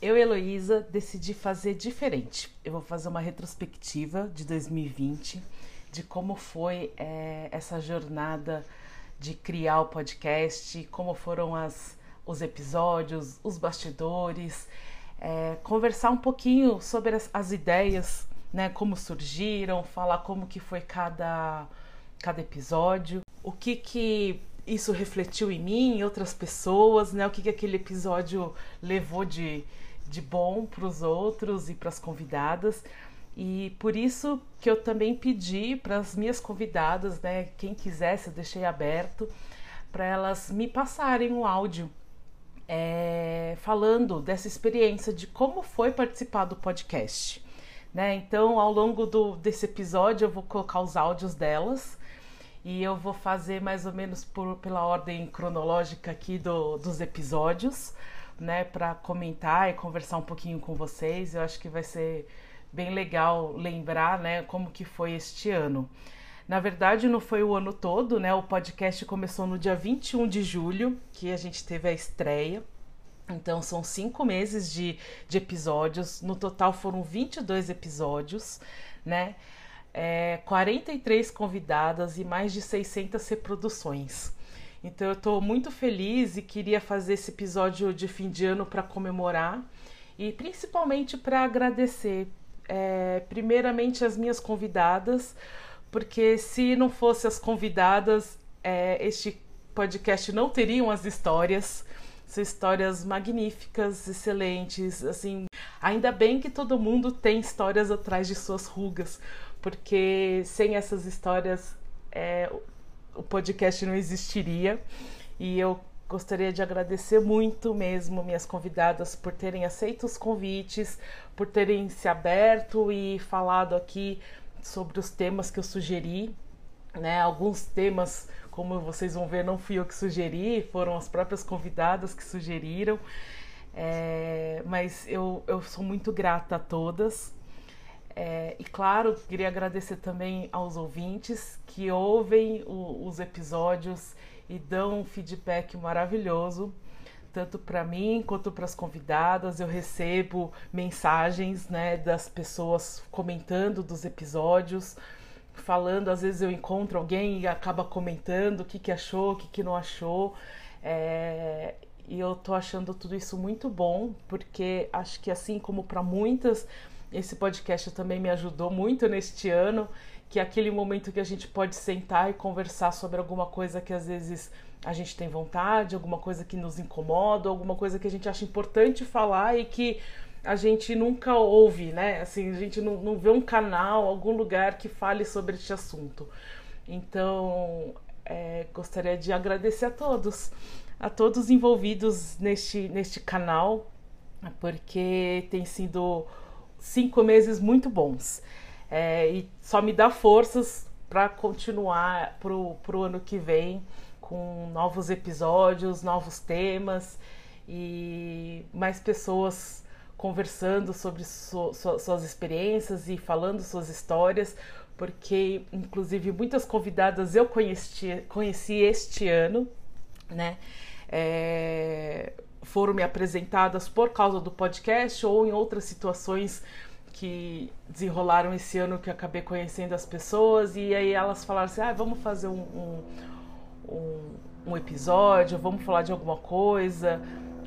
eu Heloísa decidi fazer diferente. Eu vou fazer uma retrospectiva de 2020, de como foi é, essa jornada de criar o podcast, como foram as, os episódios, os bastidores, é, conversar um pouquinho sobre as, as ideias, né, como surgiram, falar como que foi cada, cada episódio, o que que isso refletiu em mim, em outras pessoas, né? O que, que aquele episódio levou de, de bom para os outros e para as convidadas. E por isso que eu também pedi para as minhas convidadas, né, quem quisesse, eu deixei aberto, para elas me passarem um áudio é, falando dessa experiência de como foi participar do podcast. Né? Então, ao longo do, desse episódio, eu vou colocar os áudios delas e eu vou fazer mais ou menos por, pela ordem cronológica aqui do, dos episódios, né, para comentar e conversar um pouquinho com vocês. Eu acho que vai ser bem legal lembrar, né, como que foi este ano. Na verdade, não foi o ano todo, né? O podcast começou no dia 21 de julho, que a gente teve a estreia. Então, são cinco meses de, de episódios. No total, foram 22 episódios, né? é, 43 convidadas e mais de 600 reproduções. Então eu estou muito feliz e queria fazer esse episódio de fim de ano para comemorar e principalmente para agradecer, é, primeiramente as minhas convidadas, porque se não fosse as convidadas, é, este podcast não teriam as histórias. São histórias magníficas, excelentes, assim. Ainda bem que todo mundo tem histórias atrás de suas rugas, porque sem essas histórias é, o podcast não existiria. E eu gostaria de agradecer muito mesmo minhas convidadas por terem aceito os convites, por terem se aberto e falado aqui sobre os temas que eu sugeri. Né? Alguns temas, como vocês vão ver, não fui eu que sugeri, foram as próprias convidadas que sugeriram. É, mas eu, eu sou muito grata a todas é, e claro, queria agradecer também aos ouvintes que ouvem o, os episódios e dão um feedback maravilhoso, tanto para mim quanto para as convidadas. Eu recebo mensagens né, das pessoas comentando dos episódios, falando. Às vezes eu encontro alguém e acaba comentando o que, que achou, o que, que não achou. É, e eu tô achando tudo isso muito bom, porque acho que assim como para muitas esse podcast também me ajudou muito neste ano, que é aquele momento que a gente pode sentar e conversar sobre alguma coisa que às vezes a gente tem vontade, alguma coisa que nos incomoda, alguma coisa que a gente acha importante falar e que a gente nunca ouve, né? Assim, a gente não, não vê um canal, algum lugar que fale sobre este assunto. Então, é, gostaria de agradecer a todos, a todos envolvidos neste, neste canal, porque tem sido cinco meses muito bons. É, e só me dá forças para continuar pro, pro ano que vem com novos episódios, novos temas e mais pessoas conversando sobre su, su, suas experiências e falando suas histórias, porque inclusive muitas convidadas eu conheci, conheci este ano, né? É, foram me apresentadas por causa do podcast ou em outras situações que desenrolaram esse ano que eu acabei conhecendo as pessoas e aí elas falaram assim, ah, vamos fazer um, um, um, episódio, vamos falar de alguma coisa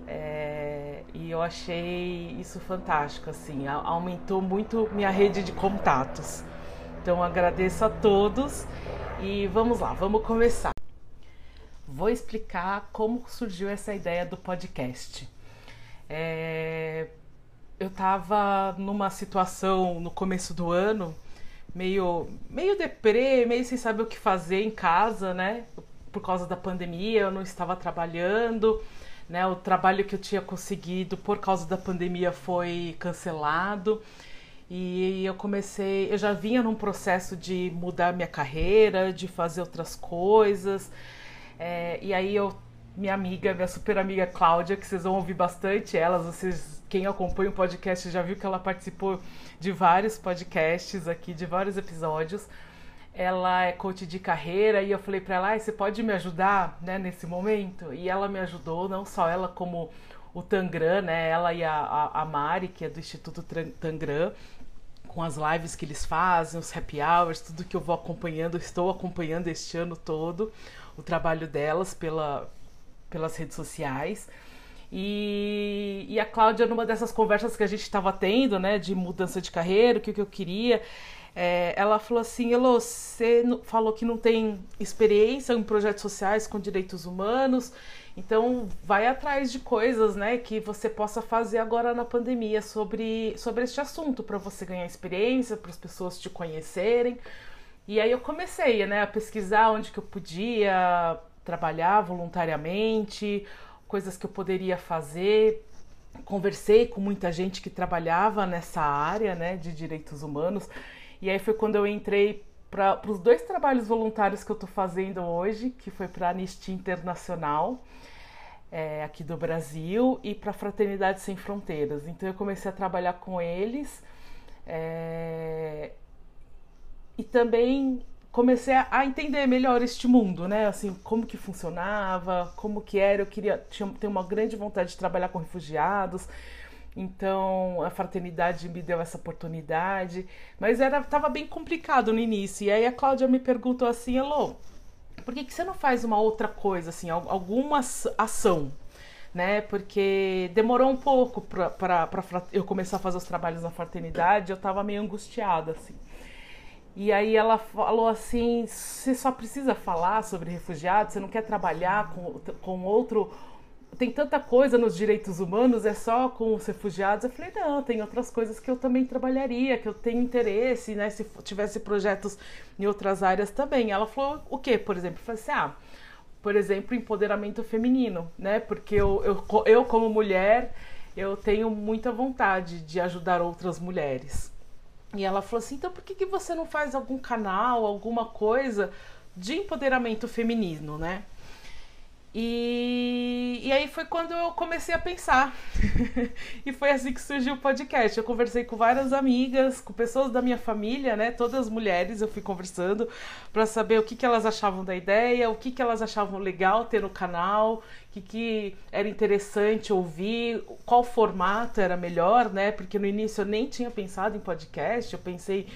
é, e eu achei isso fantástico, assim, aumentou muito minha rede de contatos. Então agradeço a todos e vamos lá, vamos começar vou explicar como surgiu essa ideia do podcast. É, eu estava numa situação no começo do ano, meio, meio deprê, meio sem saber o que fazer em casa, né? Por causa da pandemia, eu não estava trabalhando, né? O trabalho que eu tinha conseguido por causa da pandemia foi cancelado. E eu comecei, eu já vinha num processo de mudar minha carreira, de fazer outras coisas. É, e aí eu, minha amiga, minha super amiga Cláudia, que vocês vão ouvir bastante elas, vocês, quem acompanha o podcast já viu que ela participou de vários podcasts aqui, de vários episódios. Ela é coach de carreira e eu falei para ela, ah, você pode me ajudar, né, nesse momento? E ela me ajudou, não só ela como o Tangram, né? Ela e a, a, Mari, que é do Instituto Tangram, com as lives que eles fazem, os happy hours, tudo que eu vou acompanhando, estou acompanhando este ano todo o trabalho delas pela, pelas redes sociais. E, e a Cláudia, numa dessas conversas que a gente estava tendo, né, de mudança de carreira, o que, que eu queria, é, ela falou assim: Elô, você falou que não tem experiência em projetos sociais com direitos humanos então, vai atrás de coisas, né, que você possa fazer agora na pandemia sobre, sobre este assunto, para você ganhar experiência, para as pessoas te conhecerem. E aí eu comecei, né, a pesquisar onde que eu podia trabalhar voluntariamente, coisas que eu poderia fazer. Conversei com muita gente que trabalhava nessa área, né, de direitos humanos. E aí foi quando eu entrei para os dois trabalhos voluntários que eu estou fazendo hoje, que foi para a Anistia Internacional é, aqui do Brasil e para Fraternidade Sem Fronteiras. Então eu comecei a trabalhar com eles é, e também comecei a entender melhor este mundo, né? Assim, como que funcionava, como que era. Eu queria tinha, ter uma grande vontade de trabalhar com refugiados. Então a fraternidade me deu essa oportunidade, mas era estava bem complicado no início. E aí a Cláudia me perguntou assim, Elô, por que, que você não faz uma outra coisa, assim, alguma ação? Né? Porque demorou um pouco para eu começar a fazer os trabalhos na fraternidade, eu estava meio angustiada, assim. E aí ela falou assim: você só precisa falar sobre refugiados, você não quer trabalhar com, com outro tem tanta coisa nos direitos humanos, é só com os refugiados. Eu falei, não, tem outras coisas que eu também trabalharia, que eu tenho interesse, né? Se tivesse projetos em outras áreas também. Ela falou, o que, por exemplo? Eu falei assim, ah, por exemplo, empoderamento feminino, né? Porque eu, eu, eu como mulher, eu tenho muita vontade de ajudar outras mulheres. E ela falou assim, então por que, que você não faz algum canal, alguma coisa de empoderamento feminino, né? E, e aí foi quando eu comecei a pensar. e foi assim que surgiu o podcast. Eu conversei com várias amigas, com pessoas da minha família, né? Todas mulheres, eu fui conversando para saber o que, que elas achavam da ideia, o que, que elas achavam legal ter no canal, o que, que era interessante ouvir, qual formato era melhor, né? Porque no início eu nem tinha pensado em podcast, eu pensei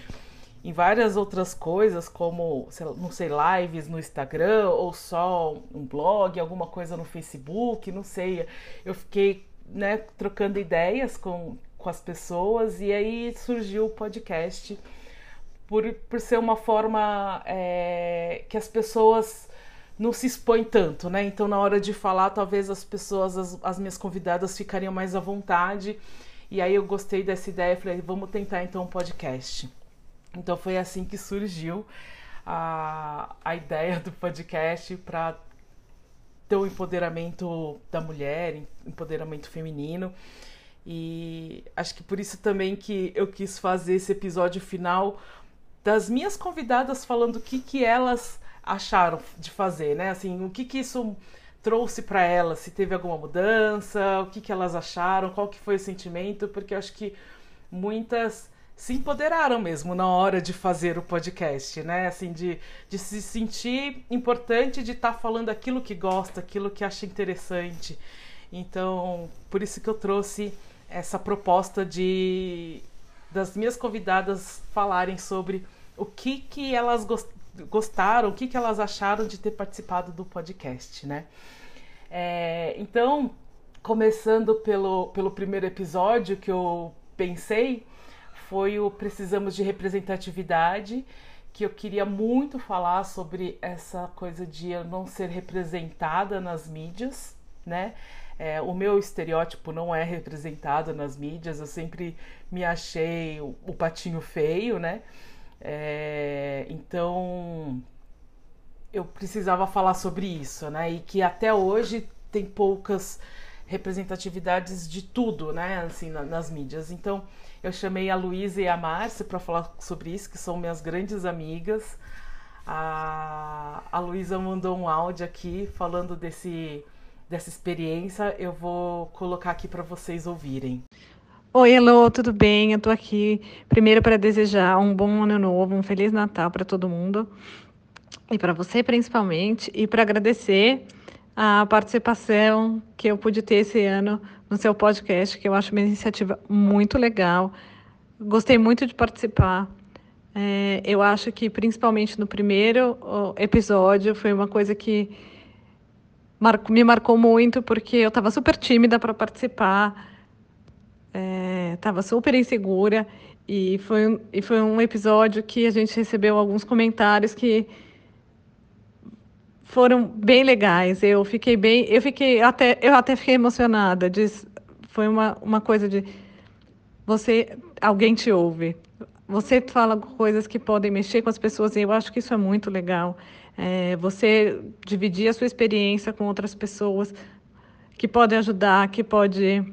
em várias outras coisas, como, não sei, lives no Instagram, ou só um blog, alguma coisa no Facebook, não sei. Eu fiquei né, trocando ideias com, com as pessoas e aí surgiu o podcast por, por ser uma forma é, que as pessoas não se expõem tanto, né? Então, na hora de falar, talvez as pessoas, as, as minhas convidadas, ficariam mais à vontade. E aí eu gostei dessa ideia, falei, vamos tentar então um podcast. Então foi assim que surgiu a, a ideia do podcast para ter o empoderamento da mulher, empoderamento feminino. E acho que por isso também que eu quis fazer esse episódio final das minhas convidadas falando o que, que elas acharam de fazer, né? Assim, o que, que isso trouxe para elas, se teve alguma mudança, o que, que elas acharam, qual que foi o sentimento, porque acho que muitas se empoderaram mesmo na hora de fazer o podcast, né? Assim, de, de se sentir importante de estar tá falando aquilo que gosta, aquilo que acha interessante. Então, por isso que eu trouxe essa proposta de das minhas convidadas falarem sobre o que que elas gostaram, o que que elas acharam de ter participado do podcast, né? É, então, começando pelo, pelo primeiro episódio que eu pensei, foi o Precisamos de Representatividade, que eu queria muito falar sobre essa coisa de eu não ser representada nas mídias, né? É, o meu estereótipo não é representado nas mídias, eu sempre me achei o, o patinho feio, né? É, então eu precisava falar sobre isso, né? E que até hoje tem poucas representatividades de tudo, né, assim, na, nas mídias. Então, eu chamei a Luísa e a Márcia para falar sobre isso, que são minhas grandes amigas. A, a Luísa mandou um áudio aqui falando desse, dessa experiência. Eu vou colocar aqui para vocês ouvirem. Oi, Elô, tudo bem? Eu tô aqui primeiro para desejar um bom ano novo, um feliz Natal para todo mundo e para você principalmente, e para agradecer a participação que eu pude ter esse ano no seu podcast, que eu acho uma iniciativa muito legal. Gostei muito de participar. É, eu acho que principalmente no primeiro episódio foi uma coisa que me marcou muito porque eu estava super tímida para participar estava é, super insegura e foi, e foi um episódio que a gente recebeu alguns comentários que foram bem legais. Eu fiquei bem, eu fiquei até, eu até fiquei emocionada. Diz, foi uma, uma coisa de você, alguém te ouve. Você fala coisas que podem mexer com as pessoas e eu acho que isso é muito legal. É, você dividir a sua experiência com outras pessoas que podem ajudar, que pode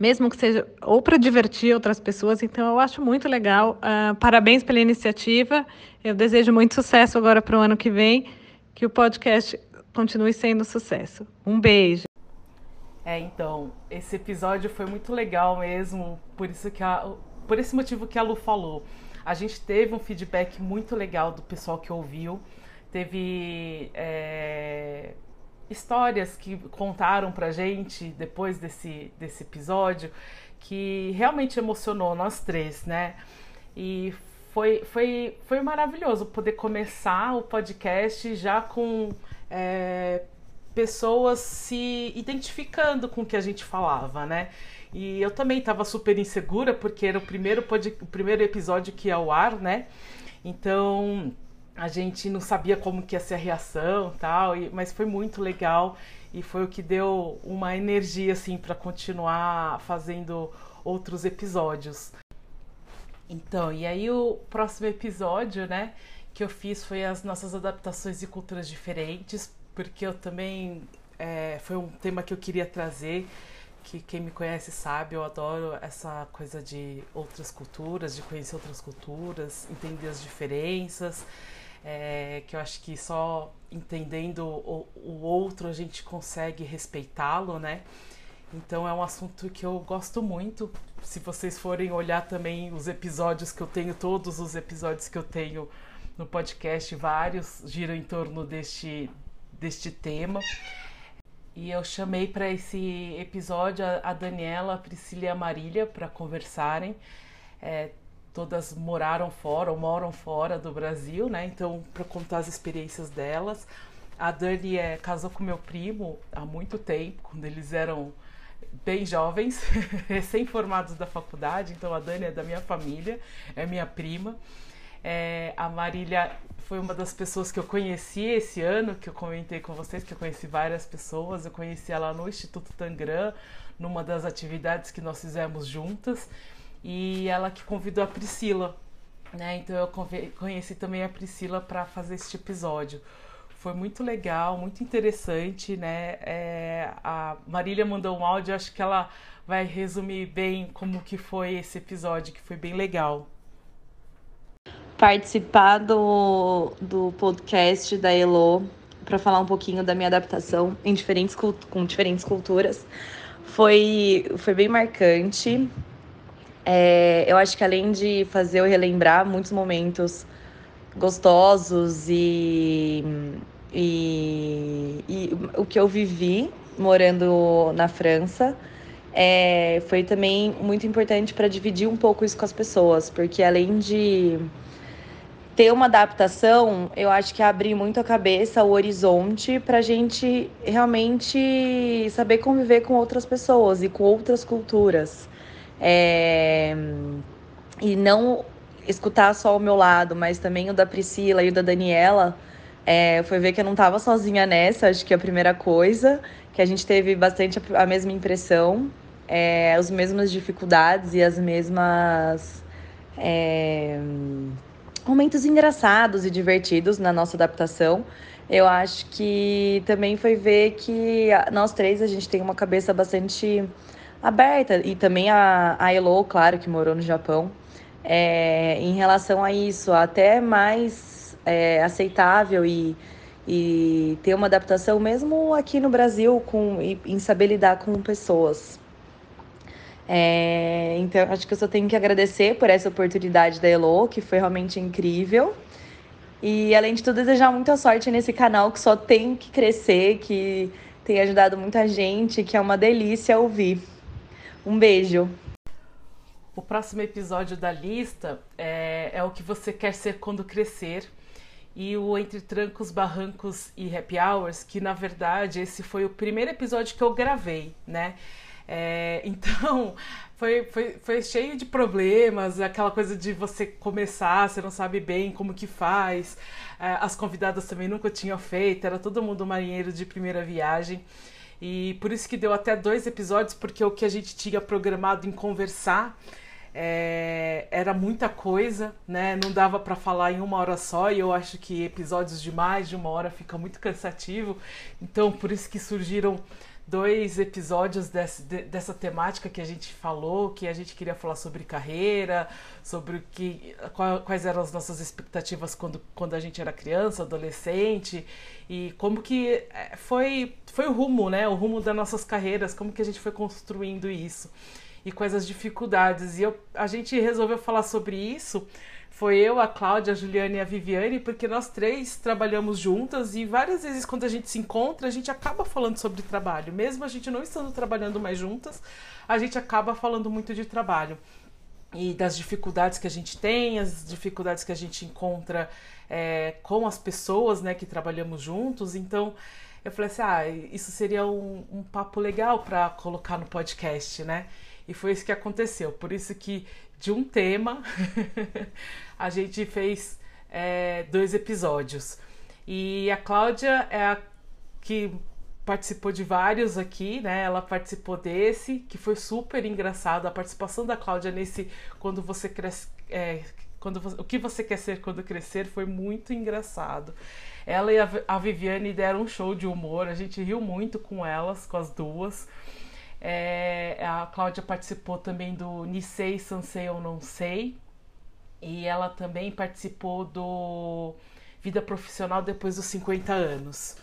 mesmo que seja ou para divertir outras pessoas. Então, eu acho muito legal. Uh, parabéns pela iniciativa. Eu desejo muito sucesso agora para o ano que vem, que o podcast continue sendo sucesso. Um beijo. É, então, esse episódio foi muito legal mesmo, por isso que a, por esse motivo que a Lu falou. A gente teve um feedback muito legal do pessoal que ouviu. Teve é, histórias que contaram pra gente depois desse, desse episódio que realmente emocionou nós três, né? E foi, foi, foi maravilhoso poder começar o podcast já com é, pessoas se identificando com o que a gente falava, né? E eu também estava super insegura porque era o primeiro, pod, o primeiro episódio que ia ao ar, né? Então a gente não sabia como que ia ser a reação tal, e, mas foi muito legal e foi o que deu uma energia assim para continuar fazendo outros episódios. Então, e aí o próximo episódio, né, que eu fiz foi as nossas adaptações de culturas diferentes, porque eu também é, foi um tema que eu queria trazer, que quem me conhece sabe, eu adoro essa coisa de outras culturas, de conhecer outras culturas, entender as diferenças é, que eu acho que só entendendo o, o outro a gente consegue respeitá-lo, né? Então é um assunto que eu gosto muito. Se vocês forem olhar também os episódios que eu tenho, todos os episódios que eu tenho no podcast, vários giram em torno deste, deste tema. E eu chamei para esse episódio a, Daniela, a Priscila e a Marília para conversarem. É, todas moraram fora ou moram fora do Brasil, né? Então, para contar as experiências delas. A Dani é, casou com meu primo há muito tempo, quando eles eram bem jovens, recém-formados da faculdade. Então, a Dani é da minha família, é minha prima. É, a Marília foi uma das pessoas que eu conheci esse ano, que eu comentei com vocês, que eu conheci várias pessoas. Eu conheci ela no Instituto Tangram, numa das atividades que nós fizemos juntas e ela que convidou a Priscila, né? Então eu conheci também a Priscila para fazer este episódio. Foi muito legal, muito interessante, né? É, a Marília mandou um áudio, acho que ela vai resumir bem como que foi esse episódio, que foi bem legal. Participar do, do podcast da Elo para falar um pouquinho da minha adaptação em diferentes com diferentes culturas foi, foi bem marcante. É, eu acho que além de fazer eu relembrar muitos momentos gostosos e, e, e o que eu vivi morando na França, é, foi também muito importante para dividir um pouco isso com as pessoas, porque além de ter uma adaptação, eu acho que abre muito a cabeça, o horizonte, para a gente realmente saber conviver com outras pessoas e com outras culturas. É, e não escutar só o meu lado, mas também o da Priscila e o da Daniela, é, foi ver que eu não estava sozinha nessa, acho que é a primeira coisa, que a gente teve bastante a, mesma impressão, é, as mesmas dificuldades e as mesmas é, momentos engraçados e divertidos na nossa adaptação. Eu acho que também foi ver que nós três a gente tem uma cabeça bastante aberta e também a, a Elo, claro, que morou no Japão, é, em relação a isso, até mais é, aceitável e, e ter uma adaptação mesmo aqui no Brasil com, em saber lidar com pessoas. É, então, acho que eu só tenho que agradecer por essa oportunidade da Elo, que foi realmente incrível. E, além de tudo, desejar muita sorte nesse canal que só tem que crescer, que tem ajudado muita gente, que é uma delícia ouvir. Um beijo! O próximo episódio da lista é, é o que você quer ser quando crescer e o Entre Trancos, Barrancos e Happy Hours, que na verdade esse foi o primeiro episódio que eu gravei, né? É, então, foi, foi, foi cheio de problemas, aquela coisa de você começar, você não sabe bem como que faz. É, as convidadas também nunca tinham feito, era todo mundo marinheiro de primeira viagem. E por isso que deu até dois episódios, porque o que a gente tinha programado em conversar é, era muita coisa, né? Não dava para falar em uma hora só, e eu acho que episódios de mais de uma hora fica muito cansativo. Então, por isso que surgiram dois episódios desse, de, dessa temática que a gente falou, que a gente queria falar sobre carreira, sobre que, qual, quais eram as nossas expectativas quando, quando a gente era criança, adolescente, e como que é, foi, foi o rumo, né? O rumo das nossas carreiras, como que a gente foi construindo isso e quais as dificuldades. E eu, a gente resolveu falar sobre isso foi eu, a Cláudia, a Juliana e a Viviane, porque nós três trabalhamos juntas e várias vezes quando a gente se encontra, a gente acaba falando sobre trabalho. Mesmo a gente não estando trabalhando mais juntas, a gente acaba falando muito de trabalho. E das dificuldades que a gente tem, as dificuldades que a gente encontra é, com as pessoas né, que trabalhamos juntos. Então, eu falei assim: ah, isso seria um, um papo legal para colocar no podcast, né? E foi isso que aconteceu. Por isso que de um tema a gente fez é, dois episódios. E a Cláudia é a que participou de vários aqui, né? Ela participou desse, que foi super engraçado. A participação da Cláudia nesse Quando Você Cresce. É, quando você, o que você quer ser quando crescer foi muito engraçado. Ela e a, a Viviane deram um show de humor, a gente riu muito com elas, com as duas. É, a Cláudia participou também do Nisei Sansei ou Não Sei. E ela também participou do Vida Profissional depois dos 50 anos.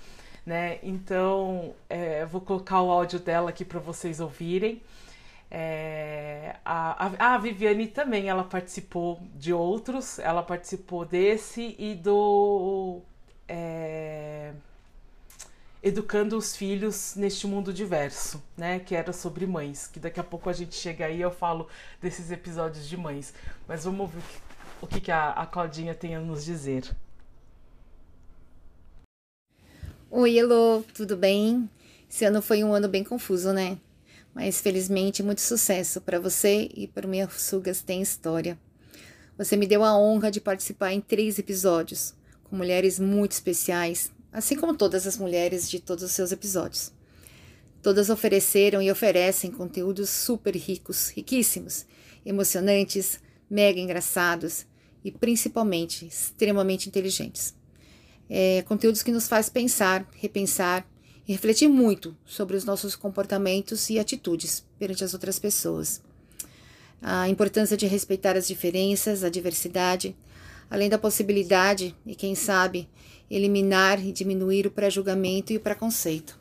Né? Então, é, vou colocar o áudio dela aqui para vocês ouvirem. É, a, a, a, Viviane também ela participou de outros, ela participou desse e do é, educando os filhos neste mundo diverso, né? Que era sobre mães. Que daqui a pouco a gente chega aí e eu falo desses episódios de mães. Mas vamos ouvir o que, que a, a Claudinha tem a nos dizer. Oi, Elô, tudo bem? Esse ano foi um ano bem confuso, né? Mas felizmente muito sucesso para você e para o Minha Sugas Tem História. Você me deu a honra de participar em três episódios com mulheres muito especiais assim como todas as mulheres de todos os seus episódios. Todas ofereceram e oferecem conteúdos super ricos, riquíssimos, emocionantes, mega engraçados e principalmente extremamente inteligentes. É, conteúdos que nos faz pensar, repensar e refletir muito sobre os nossos comportamentos e atitudes perante as outras pessoas. A importância de respeitar as diferenças, a diversidade, além da possibilidade e, quem sabe, eliminar e diminuir o pré-julgamento e o preconceito.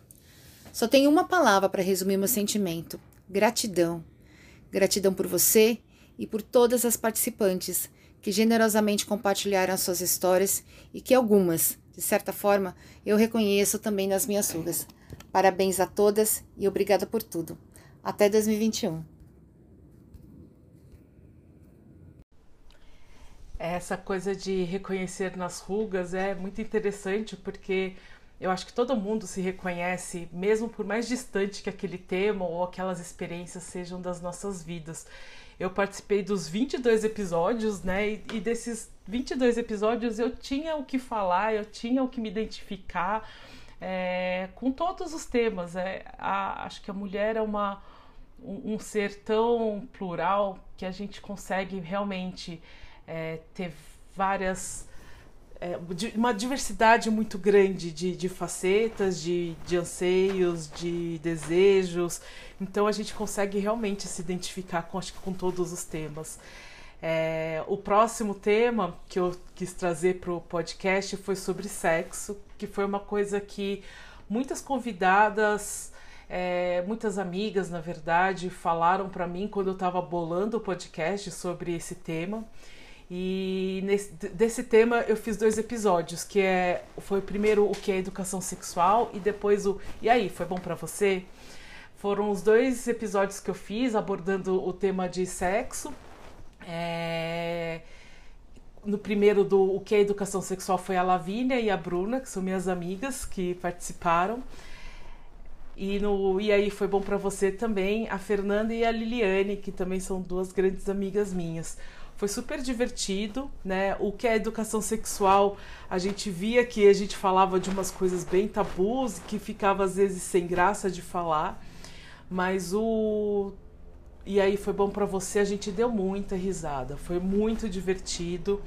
Só tenho uma palavra para resumir meu sentimento: gratidão. Gratidão por você e por todas as participantes que generosamente compartilharam as suas histórias e que algumas, de certa forma, eu reconheço também nas minhas rugas. Parabéns a todas e obrigada por tudo. Até 2021. Essa coisa de reconhecer nas rugas é muito interessante porque eu acho que todo mundo se reconhece, mesmo por mais distante que aquele tema ou aquelas experiências sejam das nossas vidas. Eu participei dos 22 episódios, né? E, desses 22 episódios eu tinha o que falar, eu tinha o que me identificar é, com todos os temas. É, a, acho que a mulher é uma, um, um ser tão plural que a gente consegue realmente é, ter várias é, uma diversidade muito grande de, de facetas, de, de anseios, de desejos. Então a gente consegue realmente se identificar com, acho que com todos os temas. É, o próximo tema que eu quis trazer para o podcast foi sobre sexo, que foi uma coisa que muitas convidadas, é, muitas amigas, na verdade, falaram para mim quando eu estava bolando o podcast sobre esse tema. E nesse, desse tema eu fiz dois episódios, que é foi primeiro o que é educação sexual e depois o e aí, foi bom para você? Foram os dois episódios que eu fiz abordando o tema de sexo. É... No primeiro do o que é educação sexual foi a Lavínia e a Bruna, que são minhas amigas que participaram. E no E aí foi bom para você também, a Fernanda e a Liliane, que também são duas grandes amigas minhas. Foi super divertido, né? O que é educação sexual, a gente via que a gente falava de umas coisas bem tabus, que ficava às vezes sem graça de falar, mas o e aí foi bom para você, a gente deu muita risada, foi muito divertido.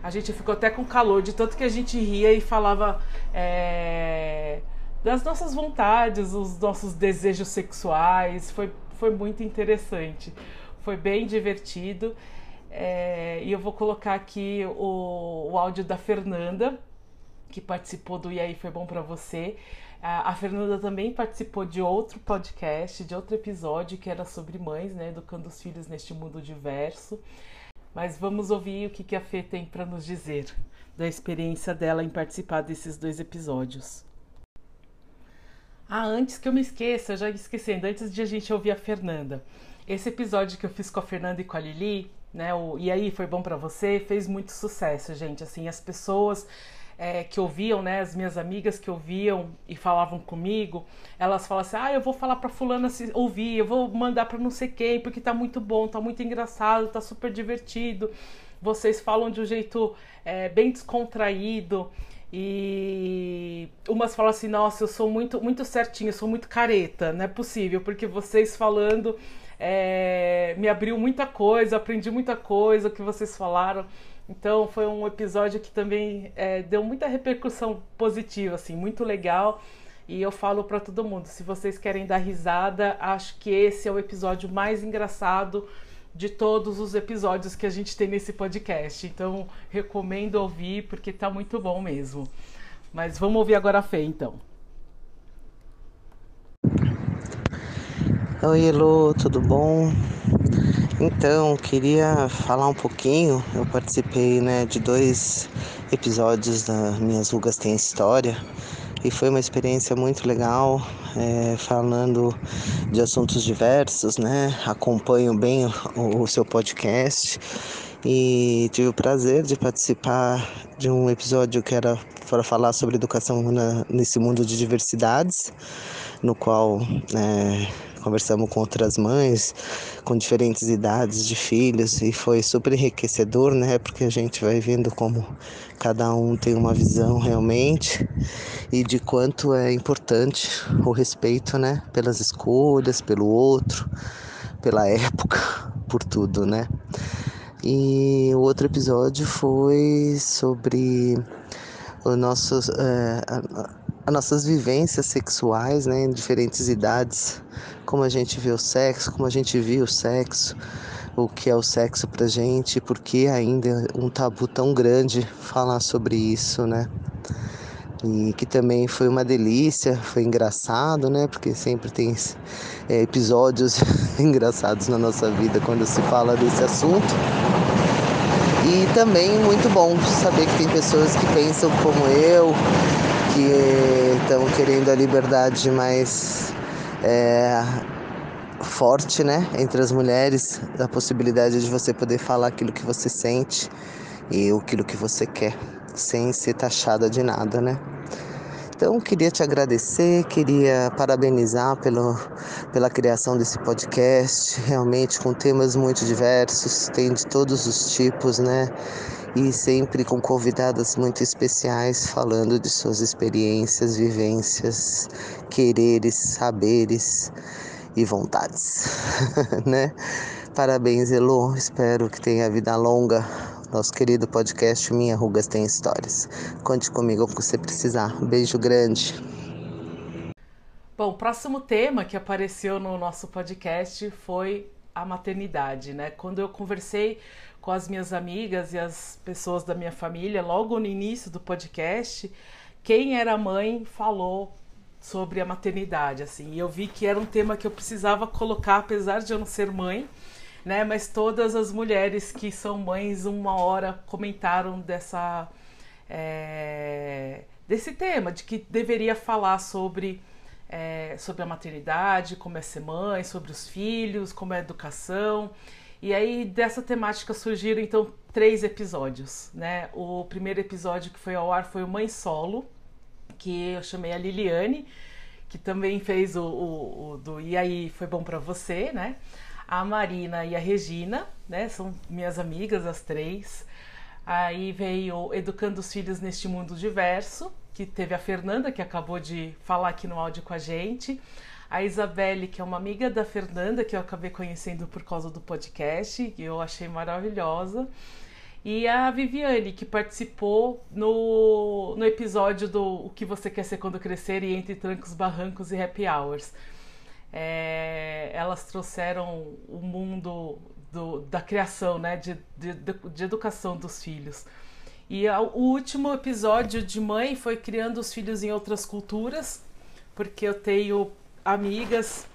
A gente ficou até com calor de tanto que a gente ria e falava é, das nossas vontades, os nossos desejos sexuais. Foi, foi muito interessante, foi bem divertido. É, e eu vou colocar aqui o, o áudio da Fernanda, que participou do E aí foi bom para você. A, Fernanda também participou de outro podcast, de outro episódio que era sobre mães, né, educando os filhos neste mundo diverso. Mas vamos ouvir o que, que a Fê tem para nos dizer da experiência dela em participar desses dois episódios. Ah, antes que eu me esqueça, já esquecendo, antes de a gente ouvir a Fernanda. Esse episódio que eu fiz com a Fernanda e com a Lili, né? O, e aí foi bom para você, fez muito sucesso, gente. Assim, as pessoas é, que ouviam, né? As minhas amigas que ouviam e falavam comigo, elas falam assim: ah, eu vou falar para fulana se ouvir, eu vou mandar para não sei quem, porque tá muito bom, tá muito engraçado, tá super divertido. Vocês falam de um jeito é, bem descontraído. E umas falam assim: nossa, eu sou muito, muito certinha, eu sou muito careta, não é possível, porque vocês falando é, me abriu muita coisa, aprendi muita coisa que vocês falaram. Então foi um episódio que também é, deu muita repercussão positiva, assim, muito legal. E eu falo para todo mundo, se vocês querem dar risada, acho que esse é o episódio mais engraçado de todos os episódios que a gente tem nesse podcast. Então recomendo ouvir porque tá muito bom mesmo. Mas vamos ouvir agora a Fê, então. Oi, Elo, tudo bom? Então, queria falar um pouquinho. Eu participei né, de dois episódios da Minhas Rugas Tem História e foi uma experiência muito legal, é, falando de assuntos diversos, né? Acompanho bem o, o seu podcast e tive o prazer de participar de um episódio que era para falar sobre educação na, nesse mundo de diversidades, no qual é, conversamos com outras mães com diferentes idades de filhos e foi super enriquecedor, né? Porque a gente vai vendo como cada um tem uma visão realmente e de quanto é importante o respeito, né? Pelas escolhas, pelo outro, pela época, por tudo, né? E o outro episódio foi sobre os nossos, é, as nossas vivências sexuais, né, em diferentes idades, como a gente vê o sexo, como a gente viu o sexo, o que é o sexo pra gente, porque ainda é um tabu tão grande falar sobre isso, né? E que também foi uma delícia, foi engraçado, né? Porque sempre tem é, episódios engraçados na nossa vida quando se fala desse assunto. E também muito bom saber que tem pessoas que pensam como eu, que estão querendo a liberdade mais é, forte, né, entre as mulheres, a possibilidade de você poder falar aquilo que você sente e aquilo que você quer, sem ser taxada de nada, né? Então, queria te agradecer, queria parabenizar pelo, pela criação desse podcast, realmente com temas muito diversos, tem de todos os tipos, né? E sempre com convidadas muito especiais falando de suas experiências, vivências, quereres, saberes e vontades, né? Parabéns, Elo. Espero que tenha vida longa nosso querido podcast Minha Rugas Tem Histórias. Conte comigo o que você precisar. Beijo grande. Bom, o próximo tema que apareceu no nosso podcast foi a maternidade, né? Quando eu conversei com as minhas amigas e as pessoas da minha família, logo no início do podcast, quem era mãe falou sobre a maternidade, assim. E eu vi que era um tema que eu precisava colocar, apesar de eu não ser mãe, né? Mas todas as mulheres que são mães, uma hora comentaram dessa é, desse tema, de que deveria falar sobre é, sobre a maternidade, como é ser mãe, sobre os filhos, como é a educação. E aí dessa temática surgiram então três episódios, né? O primeiro episódio que foi ao ar foi o Mãe Solo, que eu chamei a Liliane, que também fez o, o, o do E aí foi bom para você, né? A Marina e a Regina, né? São minhas amigas as três. Aí veio Educando os Filhos neste Mundo Diverso, que teve a Fernanda, que acabou de falar aqui no áudio com a gente. A Isabelle, que é uma amiga da Fernanda, que eu acabei conhecendo por causa do podcast, que eu achei maravilhosa. E a Viviane, que participou no, no episódio do O que você quer ser quando crescer e Entre Trancos, Barrancos e Happy Hours. É, elas trouxeram o mundo do, da criação, né, de, de, de educação dos filhos. E o último episódio de mãe foi criando os filhos em outras culturas, porque eu tenho amigas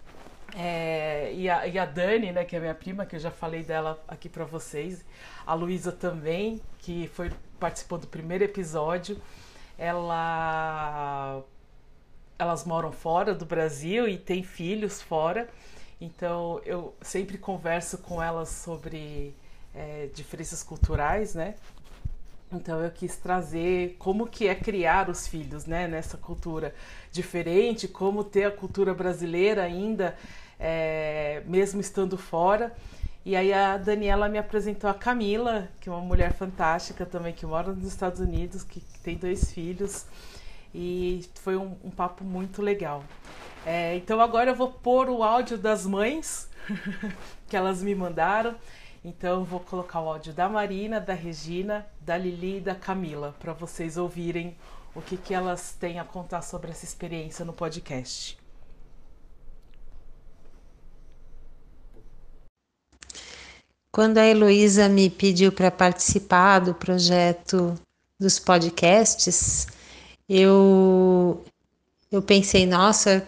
é, e, a, e, a, Dani, né, que é minha prima, que eu já falei dela aqui para vocês, a Luísa também, que foi participou do primeiro episódio. Ela, elas moram fora do Brasil e têm filhos fora, então eu sempre converso com elas sobre é, diferenças culturais, né? Então eu quis trazer como que é criar os filhos, né, nessa cultura diferente, como ter a cultura brasileira ainda, é, mesmo estando fora. E aí a Daniela me apresentou a Camila, que é uma mulher fantástica também, que mora nos Estados Unidos, que, tem dois filhos. E foi um, um papo muito legal. É, então agora eu vou pôr o áudio das mães que elas me mandaram. Então vou colocar o áudio da Marina, da Regina, da Lili e da Camila para vocês ouvirem o que, que elas têm a contar sobre essa experiência no podcast. Quando a Heloísa me pediu para participar do projeto dos podcasts, eu, eu pensei, nossa,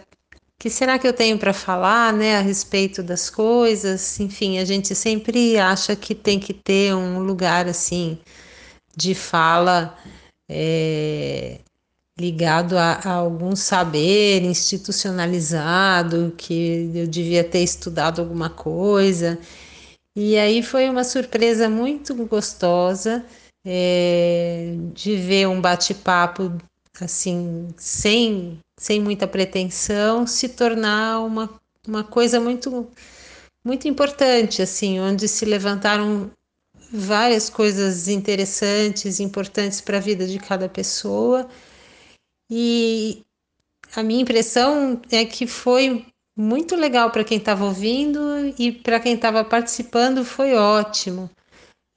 que será que eu tenho para falar, né, a respeito das coisas? Enfim, a gente sempre acha que tem que ter um lugar assim de fala é, ligado a, a, algum saber institucionalizado, que eu devia ter estudado alguma coisa. E aí foi uma surpresa muito gostosa é, de ver um bate-papo assim, sem sem muita pretensão, se tornar uma, uma coisa muito, muito importante, assim, onde se levantaram várias coisas interessantes, importantes para a vida de cada pessoa. E a minha impressão é que foi muito legal para quem estava ouvindo e para quem estava participando foi ótimo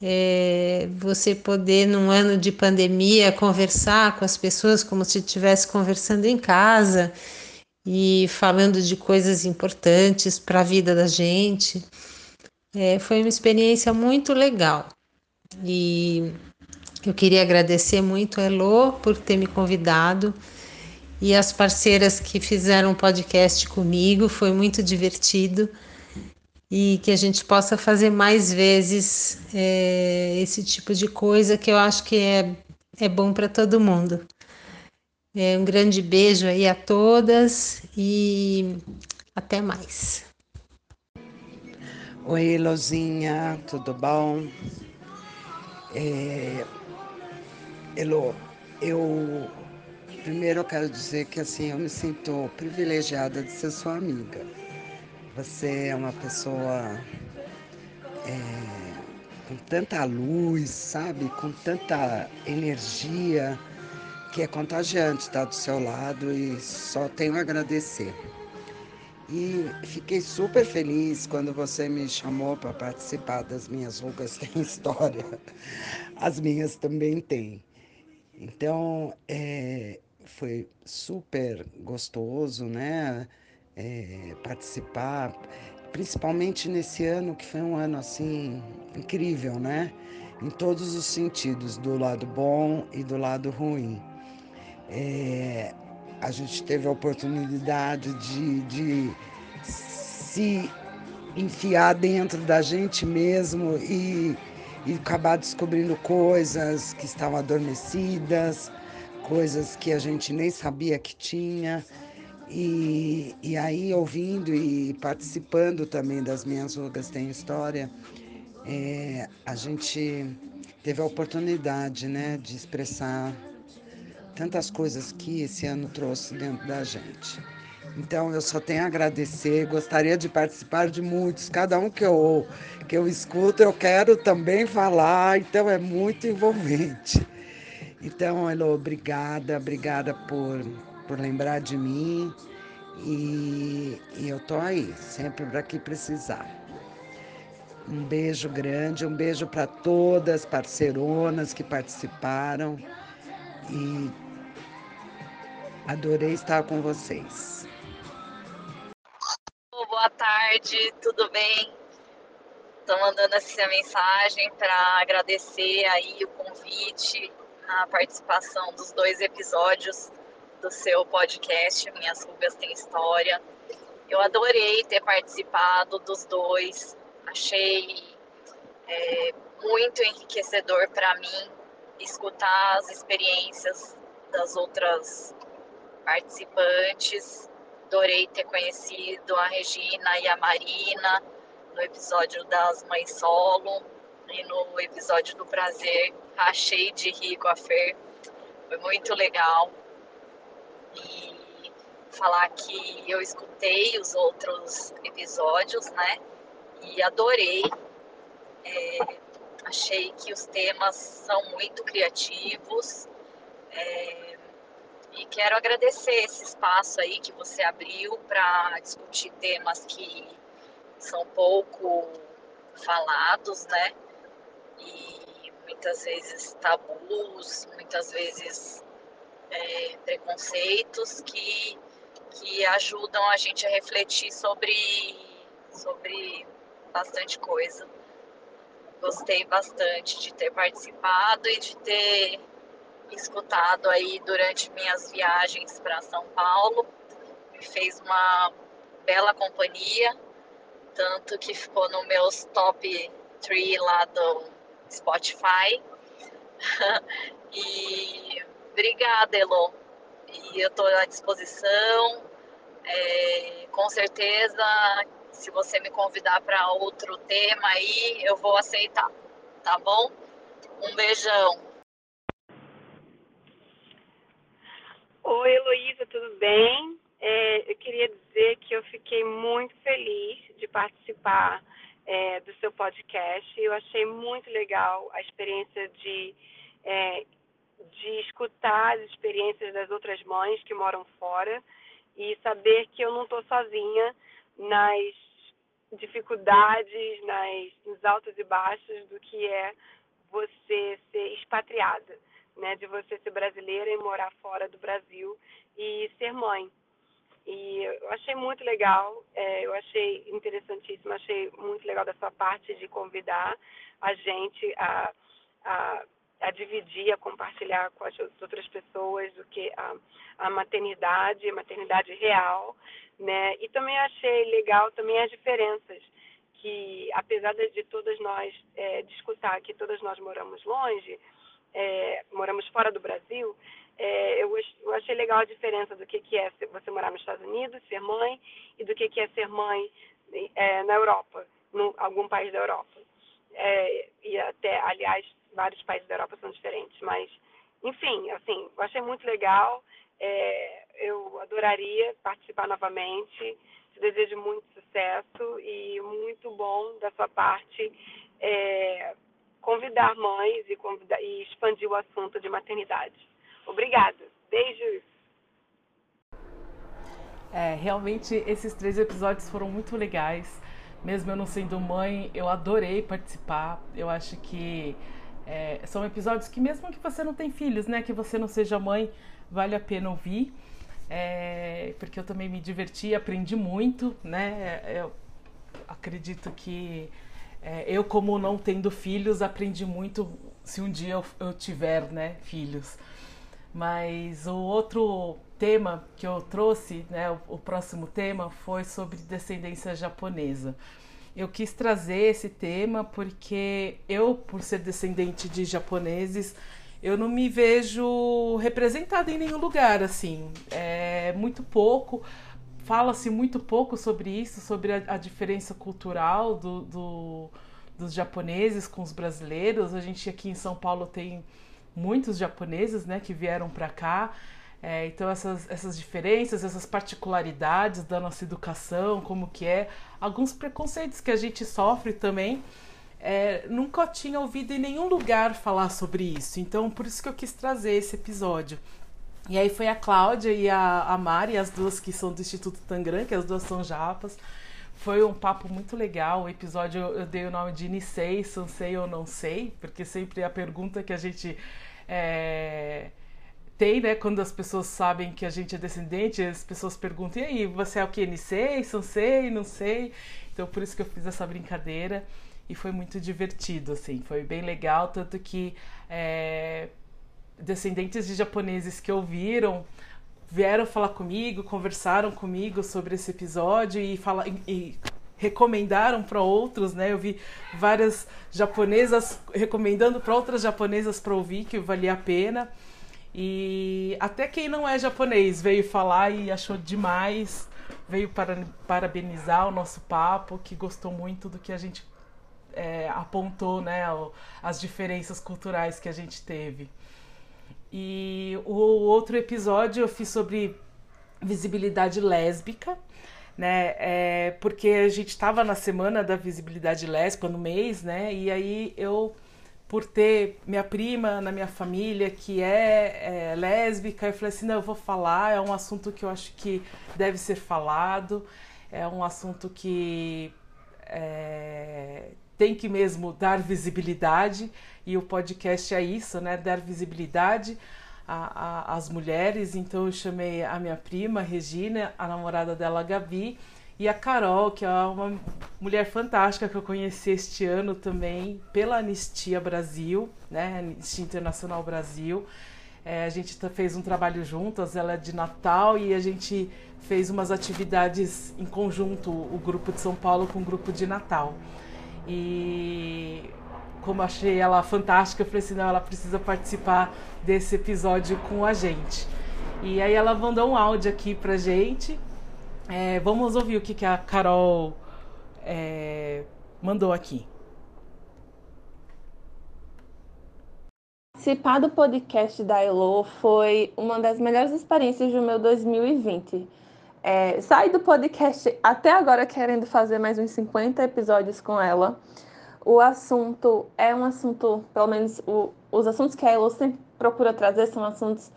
é, você poder, num ano de pandemia, conversar com as pessoas como se estivesse conversando em casa e falando de coisas importantes para a vida da gente. É, foi uma experiência muito legal. E eu queria agradecer muito a Elo por ter me convidado e as parceiras que fizeram o podcast comigo, foi muito divertido e que a gente possa fazer mais vezes é, esse tipo de coisa que eu acho que é, é bom para todo mundo. É, um grande beijo aí a todas e até mais. Oi, Elozinha, tudo bom? É, Elo, eu primeiro eu quero dizer que assim eu me sinto privilegiada de ser sua amiga você é uma pessoa é, com tanta luz, sabe? Com tanta energia que é contagiante estar do seu lado e só tenho a agradecer. E fiquei super feliz quando você me chamou para participar das minhas rugas tem história. As minhas também têm. Então, é, foi super gostoso, né? É, participar, principalmente nesse ano que foi um ano assim incrível, né? Em todos os sentidos, do lado bom e do lado ruim. É, a gente teve a oportunidade de, de se enfiar dentro da gente mesmo e, e acabar descobrindo coisas que estavam adormecidas, coisas que a gente nem sabia que tinha. E, e aí, ouvindo e participando também das minhas rugas tem história, é, a gente teve a oportunidade né, de expressar tantas coisas que esse ano trouxe dentro da gente. Então eu só tenho a agradecer, gostaria de participar de muitos, cada um que eu, que eu escuto eu quero também falar, então é muito envolvente. Então, Elo, obrigada, obrigada por, por lembrar de mim e, e eu tô aí, sempre para que precisar. Um beijo grande, um beijo para todas parceironas que participaram e adorei estar com vocês. Boa tarde, tudo bem? Estou mandando essa mensagem para agradecer aí o convite, a participação dos dois episódios do seu podcast Minhas Rugas Tem História. Eu adorei ter participado dos dois, achei é, muito enriquecedor para mim escutar as experiências das outras participantes. Adorei ter conhecido a Regina e a Marina no episódio das Mães Solo e no episódio do Prazer. Achei de rir com a Fer. Foi muito legal. E falar que eu escutei os outros episódios, né? E adorei. É, achei que os temas são muito criativos. É, e quero agradecer esse espaço aí que você abriu para discutir temas que são pouco falados, né? E muitas vezes tabus, muitas vezes é, preconceitos que, que ajudam a gente a refletir sobre, sobre bastante coisa. Gostei bastante de ter participado e de ter escutado aí durante minhas viagens para São Paulo. Me fez uma bela companhia, tanto que ficou no meus top 3 lá do Spotify. e obrigada, Elo. E eu estou à disposição. É, com certeza, se você me convidar para outro tema aí, eu vou aceitar, tá bom? Um beijão. Oi, Heloísa, tudo bem? É, eu queria dizer que eu fiquei muito feliz de participar é, do seu podcast. Eu achei muito legal a experiência de, é, de escutar as experiências das outras mães que moram fora e saber que eu não estou sozinha nas dificuldades, nas, nos altos e baixos do que é você ser expatriada né, de você ser brasileira e morar fora do Brasil e ser mãe. E eu achei muito legal, é, eu achei interessantíssimo, achei muito legal da sua parte de convidar a gente a, a, a dividir, a compartilhar com as outras pessoas o que a, a maternidade, a maternidade real, né? E também achei legal também as diferenças que, apesar de todas nós é, discutir que todas nós moramos longe, é, moramos fora do Brasil, é, eu, eu, achei legal a diferença do que, que é você morar nos Estados Unidos, ser mãe, e do que, que é ser mãe é, na Europa, em algum país da Europa. É, e até, aliás, vários países da Europa são diferentes, mas, enfim, assim, eu achei muito legal. É, eu adoraria participar novamente. Te desejo muito sucesso e muito bom da sua parte é, convidar mães e, convidar, e expandir o assunto de maternidade. Obrigada. Beijos. É, realmente esses três episódios foram muito legais. Mesmo eu não sendo mãe, eu adorei participar. Eu acho que é, são episódios que mesmo que você não tem filhos, né, que você não seja mãe, vale a pena ouvir. É, porque eu também me diverti, aprendi muito, né? Eu acredito que é, eu, como não tendo filhos, aprendi muito se um dia eu, eu tiver, né, filhos. Mas o outro tema que eu trouxe, né, o, o próximo tema, foi sobre descendência japonesa. Eu quis trazer esse tema porque eu, por ser descendente de japoneses, eu não me vejo representada em nenhum lugar, assim. É muito pouco, fala-se muito pouco sobre isso, sobre a, a diferença cultural do, do, dos japoneses com os brasileiros. A gente aqui em São Paulo tem muitos japoneses, né, que vieram para cá. É, então essas, essas diferenças, essas particularidades da nossa educação, como que é, alguns preconceitos que a gente sofre também, é, nunca tinha ouvido em nenhum lugar falar sobre isso. Então por isso que eu quis trazer esse episódio. E aí foi a Cláudia e a, a Mari, as duas que são do Instituto Tangram, que as duas são japas. Foi um papo muito legal. O episódio eu dei o nome de Nisei, Sansei ou Não Sei, porque sempre a pergunta que a gente é, tem, né? Quando as pessoas sabem que a gente é descendente, as pessoas perguntam: e aí, você é o que? Nisei, Sansei, não sei? Então por isso que eu fiz essa brincadeira e foi muito divertido, assim, foi bem legal, tanto que é, descendentes de japoneses que ouviram vieram falar comigo, conversaram comigo sobre esse episódio e, fala, e recomendaram para outros, né? Eu vi várias japonesas recomendando para outras japonesas para ouvir que valia a pena. E até quem não é japonês veio falar e achou demais, veio para parabenizar o nosso papo, que gostou muito do que a gente é, apontou, né? As diferenças culturais que a gente teve. E o outro episódio eu fiz sobre visibilidade lésbica, né? É, porque a gente estava na semana da visibilidade lésbica, no mês, né? E aí eu, por ter minha prima na minha família que é, é lésbica, eu falei assim: não, eu vou falar, é um assunto que eu acho que deve ser falado, é um assunto que é, tem que mesmo dar visibilidade e o podcast é isso, né? Dar visibilidade às mulheres. Então eu chamei a minha prima, Regina, a namorada dela, Gabi, e a Carol, que é uma mulher fantástica que eu conheci este ano também pela Anistia Brasil, né? Anistia Internacional Brasil. É, a gente fez um trabalho juntas, ela é de Natal e a gente fez umas atividades em conjunto, o grupo de São Paulo com o grupo de Natal. E como achei ela fantástica, eu falei assim, não, ela precisa participar desse episódio com a gente. E aí ela mandou um áudio aqui pra gente. É, vamos ouvir o que, que a Carol é, mandou aqui. Participar do podcast da Elo foi uma das melhores experiências do meu 2020. É, saí do podcast até agora querendo fazer mais uns 50 episódios com ela o assunto é um assunto, pelo menos o, os assuntos que a Elo sempre procura trazer são assuntos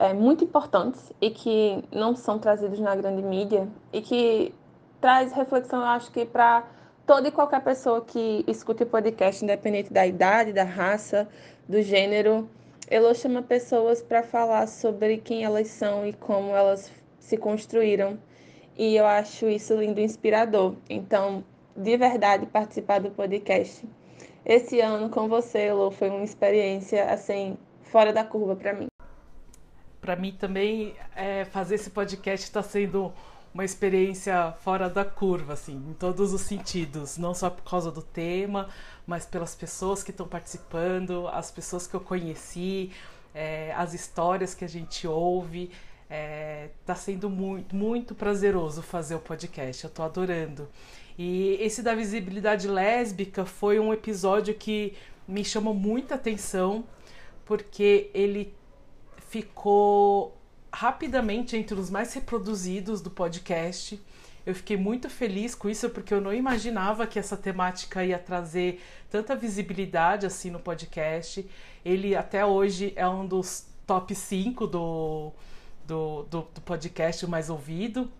é, muito importantes e que não são trazidos na grande mídia e que traz reflexão, eu acho que para toda e qualquer pessoa que escute o podcast, independente da idade, da raça, do gênero. Elo chama pessoas para falar sobre quem elas são e como elas se construíram. E eu acho isso lindo e inspirador. Então, de verdade participar do podcast. Esse ano com você, Lu, foi uma experiência assim fora da curva para mim. Para mim também é, fazer esse podcast está sendo uma experiência fora da curva, assim, em todos os sentidos, não só por causa do tema, mas pelas pessoas que estão participando, as pessoas que eu conheci, é, as histórias que a gente ouve. Está é, sendo muito, muito prazeroso fazer o podcast, eu estou adorando. E esse da visibilidade lésbica foi um episódio que me chamou muita atenção, porque ele ficou rapidamente entre os mais reproduzidos do podcast. Eu fiquei muito feliz com isso porque eu não imaginava que essa temática ia trazer tanta visibilidade assim no podcast. Ele até hoje é um dos top 5 do, do, do, do podcast mais ouvido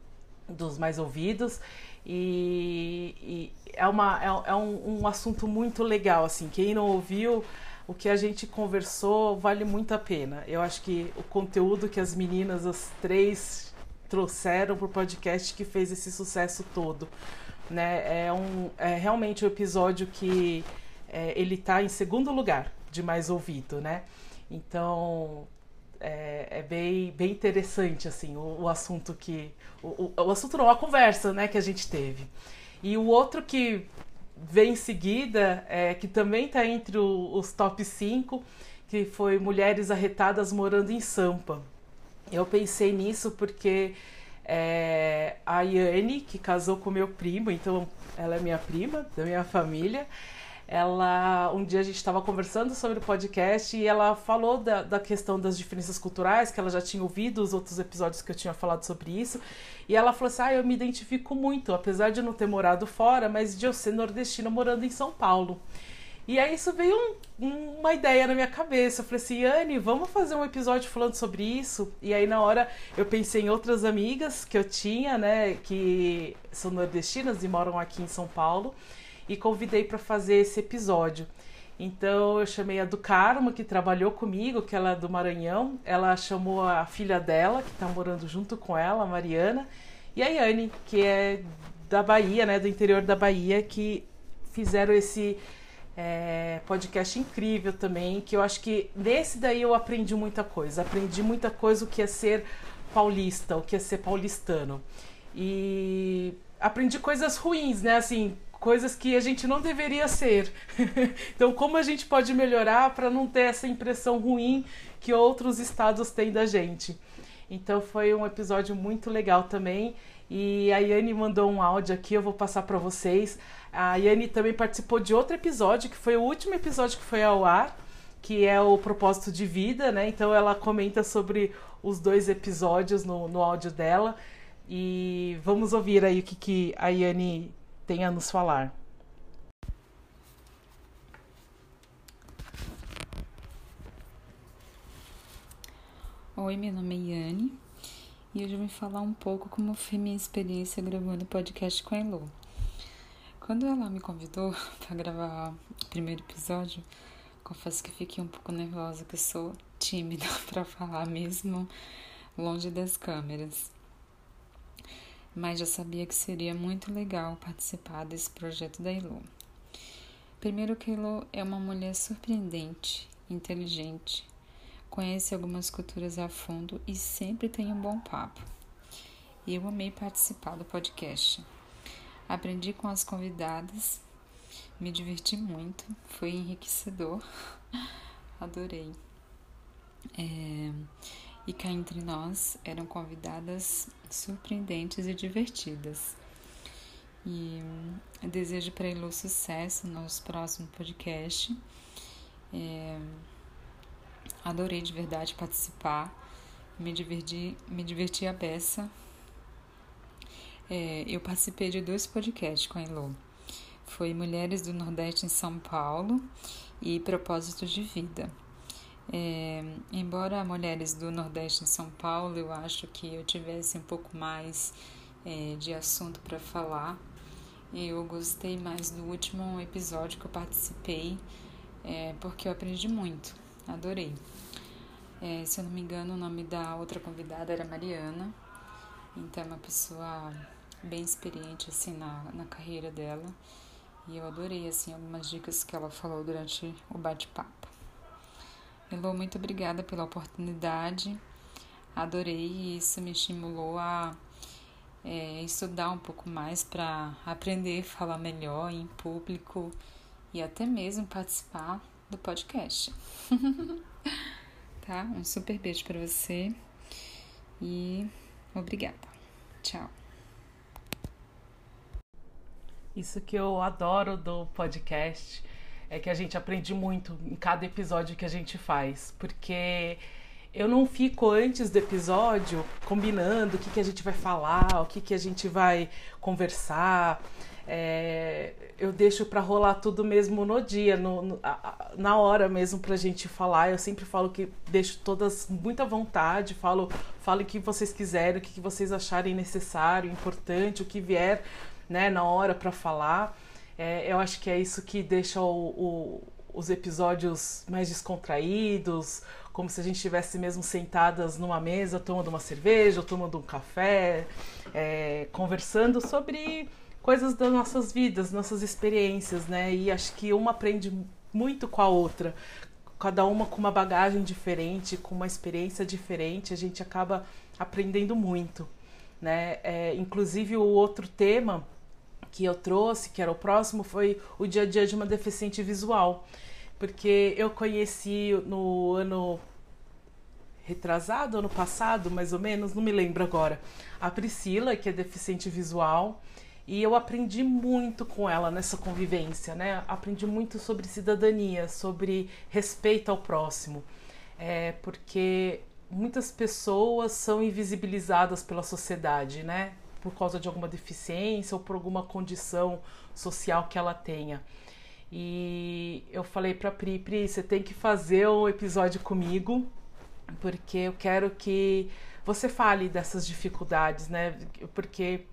dos mais ouvidos. E, e é, uma, é, é um, um, assunto muito legal, assim. Quem não ouviu, o que a gente conversou vale muito a pena. Eu acho que o conteúdo que as meninas, as três, trouxeram para o podcast que fez esse sucesso todo. Né? É, um, é realmente um episódio que é, ele está em segundo lugar de mais ouvido, né? Então é, é, bem, bem interessante assim o, o assunto que o, o, o, assunto não a conversa né que a gente teve e o outro que vem em seguida é que também está entre o, os top 5 que foi mulheres arretadas morando em Sampa. Eu pensei nisso porque é, a Yane que casou com meu primo então ela é minha prima da minha família ela um dia a gente estava conversando sobre o podcast e ela falou da, da questão das diferenças culturais, que ela já tinha ouvido os outros episódios que eu tinha falado sobre isso. E ela falou assim: Ah, eu me identifico muito, apesar de não ter morado fora, mas de eu ser nordestina morando em São Paulo. E aí isso veio um, uma ideia na minha cabeça. Eu falei assim, Anne, vamos fazer um episódio falando sobre isso? E aí na hora eu pensei em outras amigas que eu tinha, né, que são nordestinas e moram aqui em São Paulo e convidei para fazer esse episódio. Então eu chamei a do Carmo, que trabalhou comigo, que ela é do Maranhão. Ela chamou a filha dela, que está morando junto com ela, a Mariana, e a Yane, que é da Bahia, né, do interior da Bahia, que fizeram esse é, podcast incrível também, que eu acho que nesse daí eu aprendi muita coisa. Aprendi muita coisa o que é ser paulista, o que é ser paulistano. E aprendi coisas ruins, né? Assim, coisas que a gente não deveria ser. então, como a gente pode melhorar para não ter essa impressão ruim que outros estados têm da gente? Então, foi um episódio muito legal também. E a Yane mandou um áudio aqui, eu vou passar para vocês. A Yane também participou de outro episódio, que foi o último episódio que foi ao ar, que é o propósito de vida, né? Então ela comenta sobre os dois episódios no, no áudio dela. E vamos ouvir aí o que, que a Yane tem a nos falar. Oi, meu nome é Yane e hoje eu vou falar um pouco como foi minha experiência gravando podcast com a Elo. Quando ela me convidou para gravar o primeiro episódio, confesso que fiquei um pouco nervosa, que eu sou tímida para falar mesmo longe das câmeras mas já sabia que seria muito legal participar desse projeto da Elo. Primeiro que Elo é uma mulher surpreendente, inteligente, conhece algumas culturas a fundo e sempre tem um bom papo. Eu amei participar do podcast. Aprendi com as convidadas, me diverti muito, foi enriquecedor, adorei. É, e cá entre nós eram convidadas surpreendentes e divertidas. E desejo para Elo sucesso no nosso próximo podcast. É, adorei de verdade participar, me diverti, me diverti a beça. É, eu participei de dois podcasts com a Elo. Foi Mulheres do Nordeste em São Paulo e Propósitos de Vida. É, embora mulheres do Nordeste em São Paulo, eu acho que eu tivesse um pouco mais é, de assunto para falar. Eu gostei mais do último episódio que eu participei, é, porque eu aprendi muito, adorei. É, se eu não me engano, o nome da outra convidada era Mariana, então é uma pessoa bem experiente assim na, na carreira dela. E eu adorei assim algumas dicas que ela falou durante o bate-papo. Elô, muito obrigada pela oportunidade. Adorei e isso me estimulou a é, estudar um pouco mais para aprender falar melhor em público e até mesmo participar do podcast. tá? Um super beijo para você e obrigada. Tchau. Isso que eu adoro do podcast é que a gente aprende muito em cada episódio que a gente faz, porque eu não fico antes do episódio combinando o que, que a gente vai falar, o que, que a gente vai conversar. é, eu deixo para rolar tudo mesmo no dia, no, no, na hora mesmo pra gente falar. Eu sempre falo que deixo todas muita vontade, falo, falo o que vocês quiserem, o que vocês acharem necessário, importante, o que vier né, na hora para falar. É, eu acho que é isso que deixa o, o, os episódios mais descontraídos, como se a gente estivesse mesmo sentadas numa mesa, tomando uma cerveja, ou tomando um café, é, conversando sobre coisas das nossas vidas, nossas experiências, né? E acho que uma aprende muito com a outra. Cada uma com uma bagagem diferente, com uma experiência diferente, a gente acaba aprendendo muito, né? É, inclusive o outro tema que eu trouxe, que era o próximo, foi o dia a dia de uma deficiente visual, porque eu conheci no ano retrasado, ano passado, mais ou menos, não me lembro agora, a Priscila, que é deficiente visual, e eu aprendi muito com ela nessa convivência, né? Aprendi muito sobre cidadania, sobre respeito ao próximo, é, porque muitas pessoas são invisibilizadas pela sociedade, né? Por causa de alguma deficiência ou por alguma condição social que ela tenha. E eu falei para Pri, Pri, você tem que fazer um episódio comigo, porque eu quero que você fale dessas dificuldades, né? Porque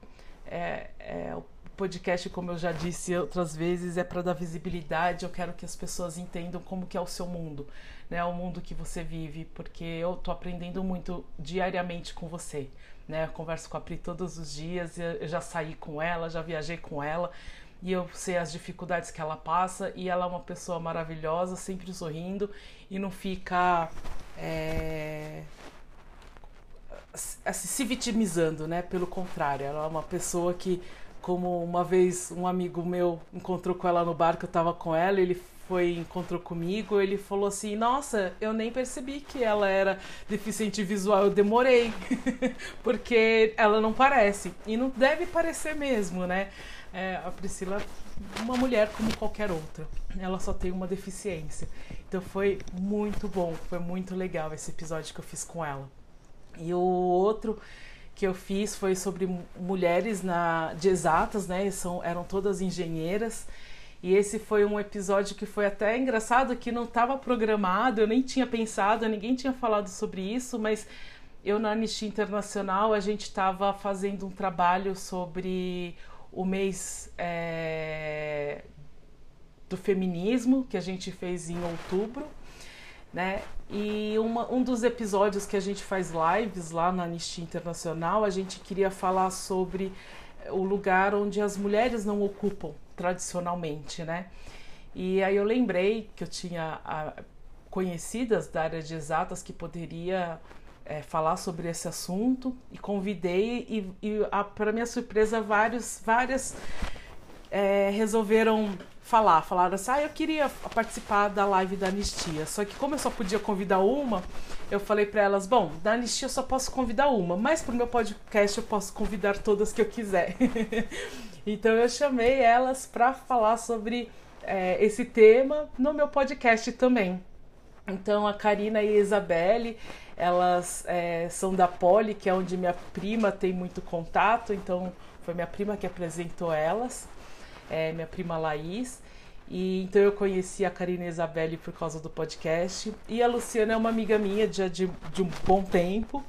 é, é, o podcast, como eu já disse outras vezes, é para dar visibilidade. Eu quero que as pessoas entendam como que é o seu mundo, né? O mundo que você vive, porque eu tô aprendendo muito diariamente com você, né? Eu converso com a Pri todos os dias, eu já saí com ela, já viajei com ela e eu sei as dificuldades que ela passa e ela é uma pessoa maravilhosa, sempre sorrindo e não fica é, assim, se vitimizando, né? Pelo contrário, ela é uma pessoa que, como uma vez um amigo meu encontrou com ela no bar que eu tava com ela, ele foi encontrou comigo, ele falou assim: "Nossa, eu nem percebi que ela era deficiente visual, eu demorei". Porque ela não parece e não deve parecer mesmo, né? É, a Priscila uma mulher como qualquer outra. Ela só tem uma deficiência. Então foi muito bom, foi muito legal esse episódio que eu fiz com ela. E o outro que eu fiz foi sobre mulheres na, de exatas, né? São, eram todas engenheiras. E esse foi um episódio que foi até engraçado, que não estava programado, eu nem tinha pensado, ninguém tinha falado sobre isso, mas eu na Anistia Internacional a gente estava fazendo um trabalho sobre o mês é, do feminismo, que a gente fez em outubro, né? E uma, um dos episódios que a gente faz lives lá na Anistia Internacional, a gente queria falar sobre o lugar onde as mulheres não ocupam tradicionalmente, né? E aí eu lembrei que eu tinha conhecidas da área de exatas que poderia é, falar sobre esse assunto e convidei e, e para minha surpresa vários, várias é, resolveram falar, falaram assim, ah, eu queria participar da live da Anistia, só que como eu só podia convidar uma, eu falei para elas, bom, da Anistia eu só posso convidar uma, mas pro meu podcast eu posso convidar todas que eu quiser. então eu chamei elas para falar sobre é, esse tema no meu podcast também. Então a Karina e a Isabelle, elas é, são da Poli, que é onde minha prima tem muito contato, então foi minha prima que apresentou elas é, minha prima Laís. E então eu conheci a Karina Isabelle por causa do podcast. E a Luciana é uma amiga minha de, de um bom tempo.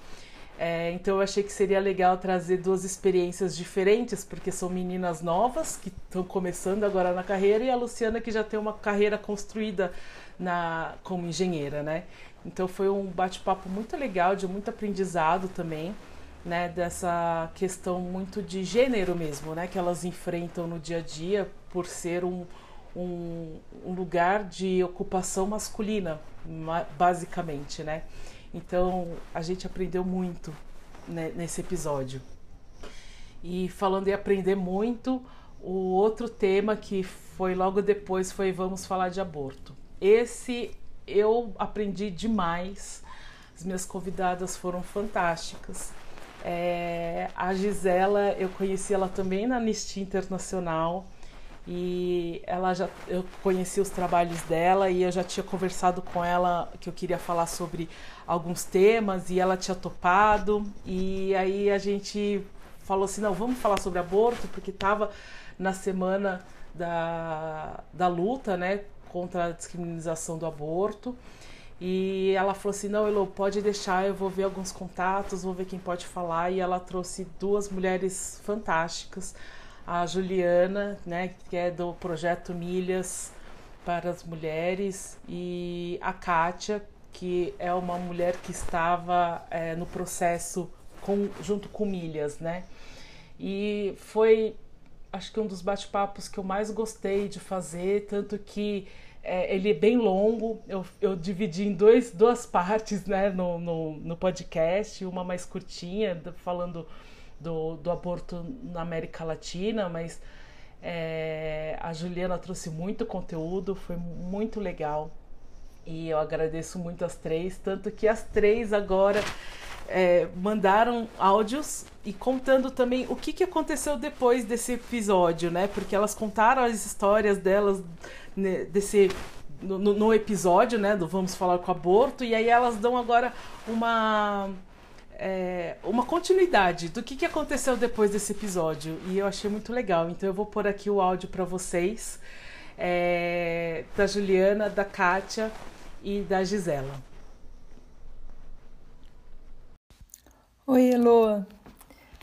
É, então eu achei que seria legal trazer duas experiências diferentes, porque são meninas novas que estão começando agora na carreira e a Luciana que já tem uma carreira construída na, como engenheira, né? Então foi um bate-papo muito legal, de muito aprendizado também né, dessa questão muito de gênero mesmo, né, que elas enfrentam no dia a dia por ser um, um, um lugar de ocupação masculina, basicamente, né. Então a gente aprendeu muito né, nesse episódio. E falando em aprender muito, o outro tema que foi logo depois foi vamos falar de aborto. Esse eu aprendi demais. As minhas convidadas foram fantásticas. É, a Gisela, eu conheci ela também na Anistia Internacional e ela já eu conheci os trabalhos dela e eu já tinha conversado com ela que eu queria falar sobre alguns temas e ela tinha topado e aí a gente falou assim não vamos falar sobre aborto porque estava na semana da, da luta, né, contra a descriminalização do aborto. E ela falou assim: não, Elo, pode deixar, eu vou ver alguns contatos, vou ver quem pode falar. E ela trouxe duas mulheres fantásticas, a Juliana, né, que é do projeto Milhas para as Mulheres, e a Kátia, que é uma mulher que estava é, no processo com, junto com Milhas, né? E foi, acho que um dos bate-papos que eu mais gostei de fazer, tanto que é, ele é bem longo, eu, eu dividi em dois, duas partes né, no, no, no podcast, uma mais curtinha, falando do, do aborto na América Latina, mas é, a Juliana trouxe muito conteúdo, foi muito legal. E eu agradeço muito as três, tanto que as três agora é, mandaram áudios e contando também o que, que aconteceu depois desse episódio, né? Porque elas contaram as histórias delas né, desse no, no, episódio, né? Do Vamos Falar com Aborto, e aí elas dão agora uma. É, uma continuidade do que, que aconteceu depois desse episódio. E eu achei muito legal. Então eu vou pôr aqui o áudio para vocês. É, da Juliana, da Kátia e da Gisela. Oi, Elo.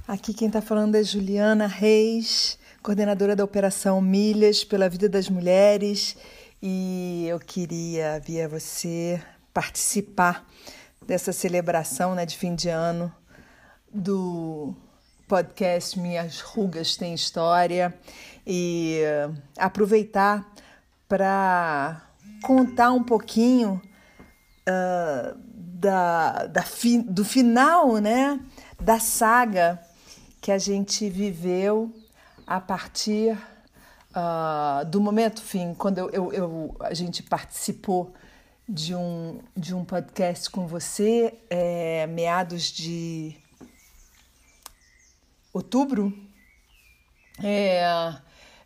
Aqui quem está falando é Juliana Reis, coordenadora da Operação Milhas pela Vida das Mulheres, e eu queria, via você, participar dessa celebração né, de fim de ano do podcast Minhas Rugas Têm História. E aproveitar para contar um pouquinho uh, da, da fi, do final né, da saga que a gente viveu a partir uh, do momento fim, quando eu, eu, eu, a gente participou de um, de um podcast com você, é, meados de outubro. É,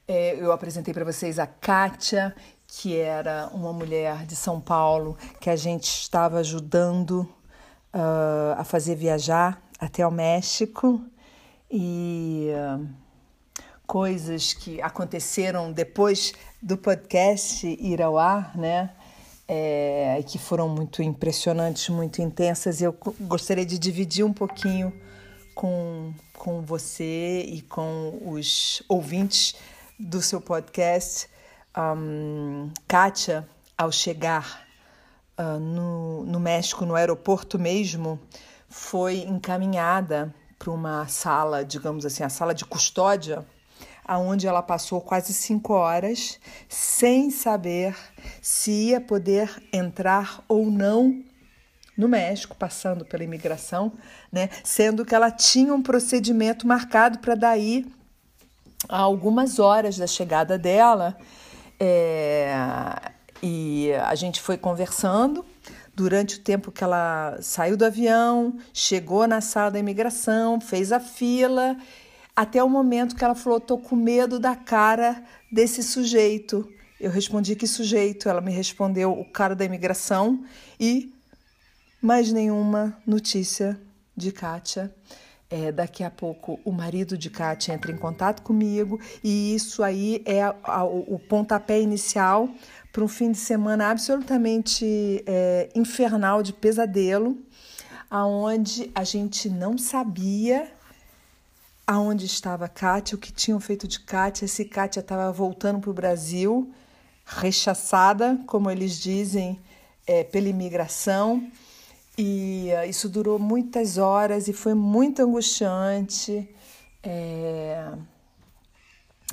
é, eu apresentei para vocês a Kátia, que era uma mulher de São Paulo que a gente estava ajudando uh, a fazer viajar até o México e uh, coisas que aconteceram depois do podcast ir ao ar, né? É, que foram muito impressionantes, muito intensas. Eu gostaria de dividir um pouquinho com, com você e com os ouvintes do seu podcast. Um, Kátia, ao chegar uh, no, no México, no aeroporto mesmo, foi encaminhada para uma sala, digamos assim, a sala de custódia, aonde ela passou quase cinco horas sem saber se ia poder entrar ou não no México, passando pela imigração, né? Sendo que ela tinha um procedimento marcado para daí a algumas horas da chegada dela. É, e a gente foi conversando durante o tempo que ela saiu do avião, chegou na sala da imigração, fez a fila, até o momento que ela falou: tô com medo da cara desse sujeito. Eu respondi: que sujeito? Ela me respondeu: o cara da imigração. E mais nenhuma notícia de Kátia. É, daqui a pouco o marido de Kátia entra em contato comigo e isso aí é a, a, o pontapé inicial para um fim de semana absolutamente é, infernal de pesadelo, aonde a gente não sabia aonde estava Kátia, o que tinham feito de Kátia, se Kátia estava voltando para o Brasil, rechaçada, como eles dizem, é, pela imigração. E uh, isso durou muitas horas e foi muito angustiante. É,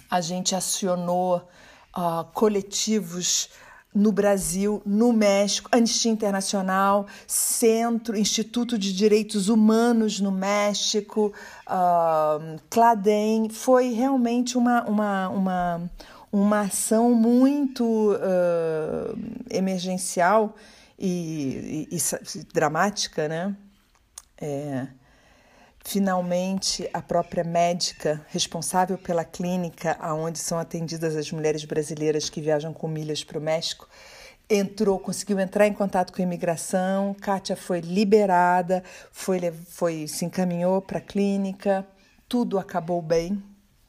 a gente acionou uh, coletivos no Brasil, no México, Anistia Internacional, Centro, Instituto de Direitos Humanos no México, uh, Cladem. Foi realmente uma, uma, uma, uma ação muito uh, emergencial e, e, e, dramática, né? É, Finalmente, a própria médica responsável pela clínica onde são atendidas as mulheres brasileiras que viajam com milhas para o México entrou, conseguiu entrar em contato com a imigração. Kátia foi liberada, foi, foi se encaminhou para a clínica, tudo acabou bem,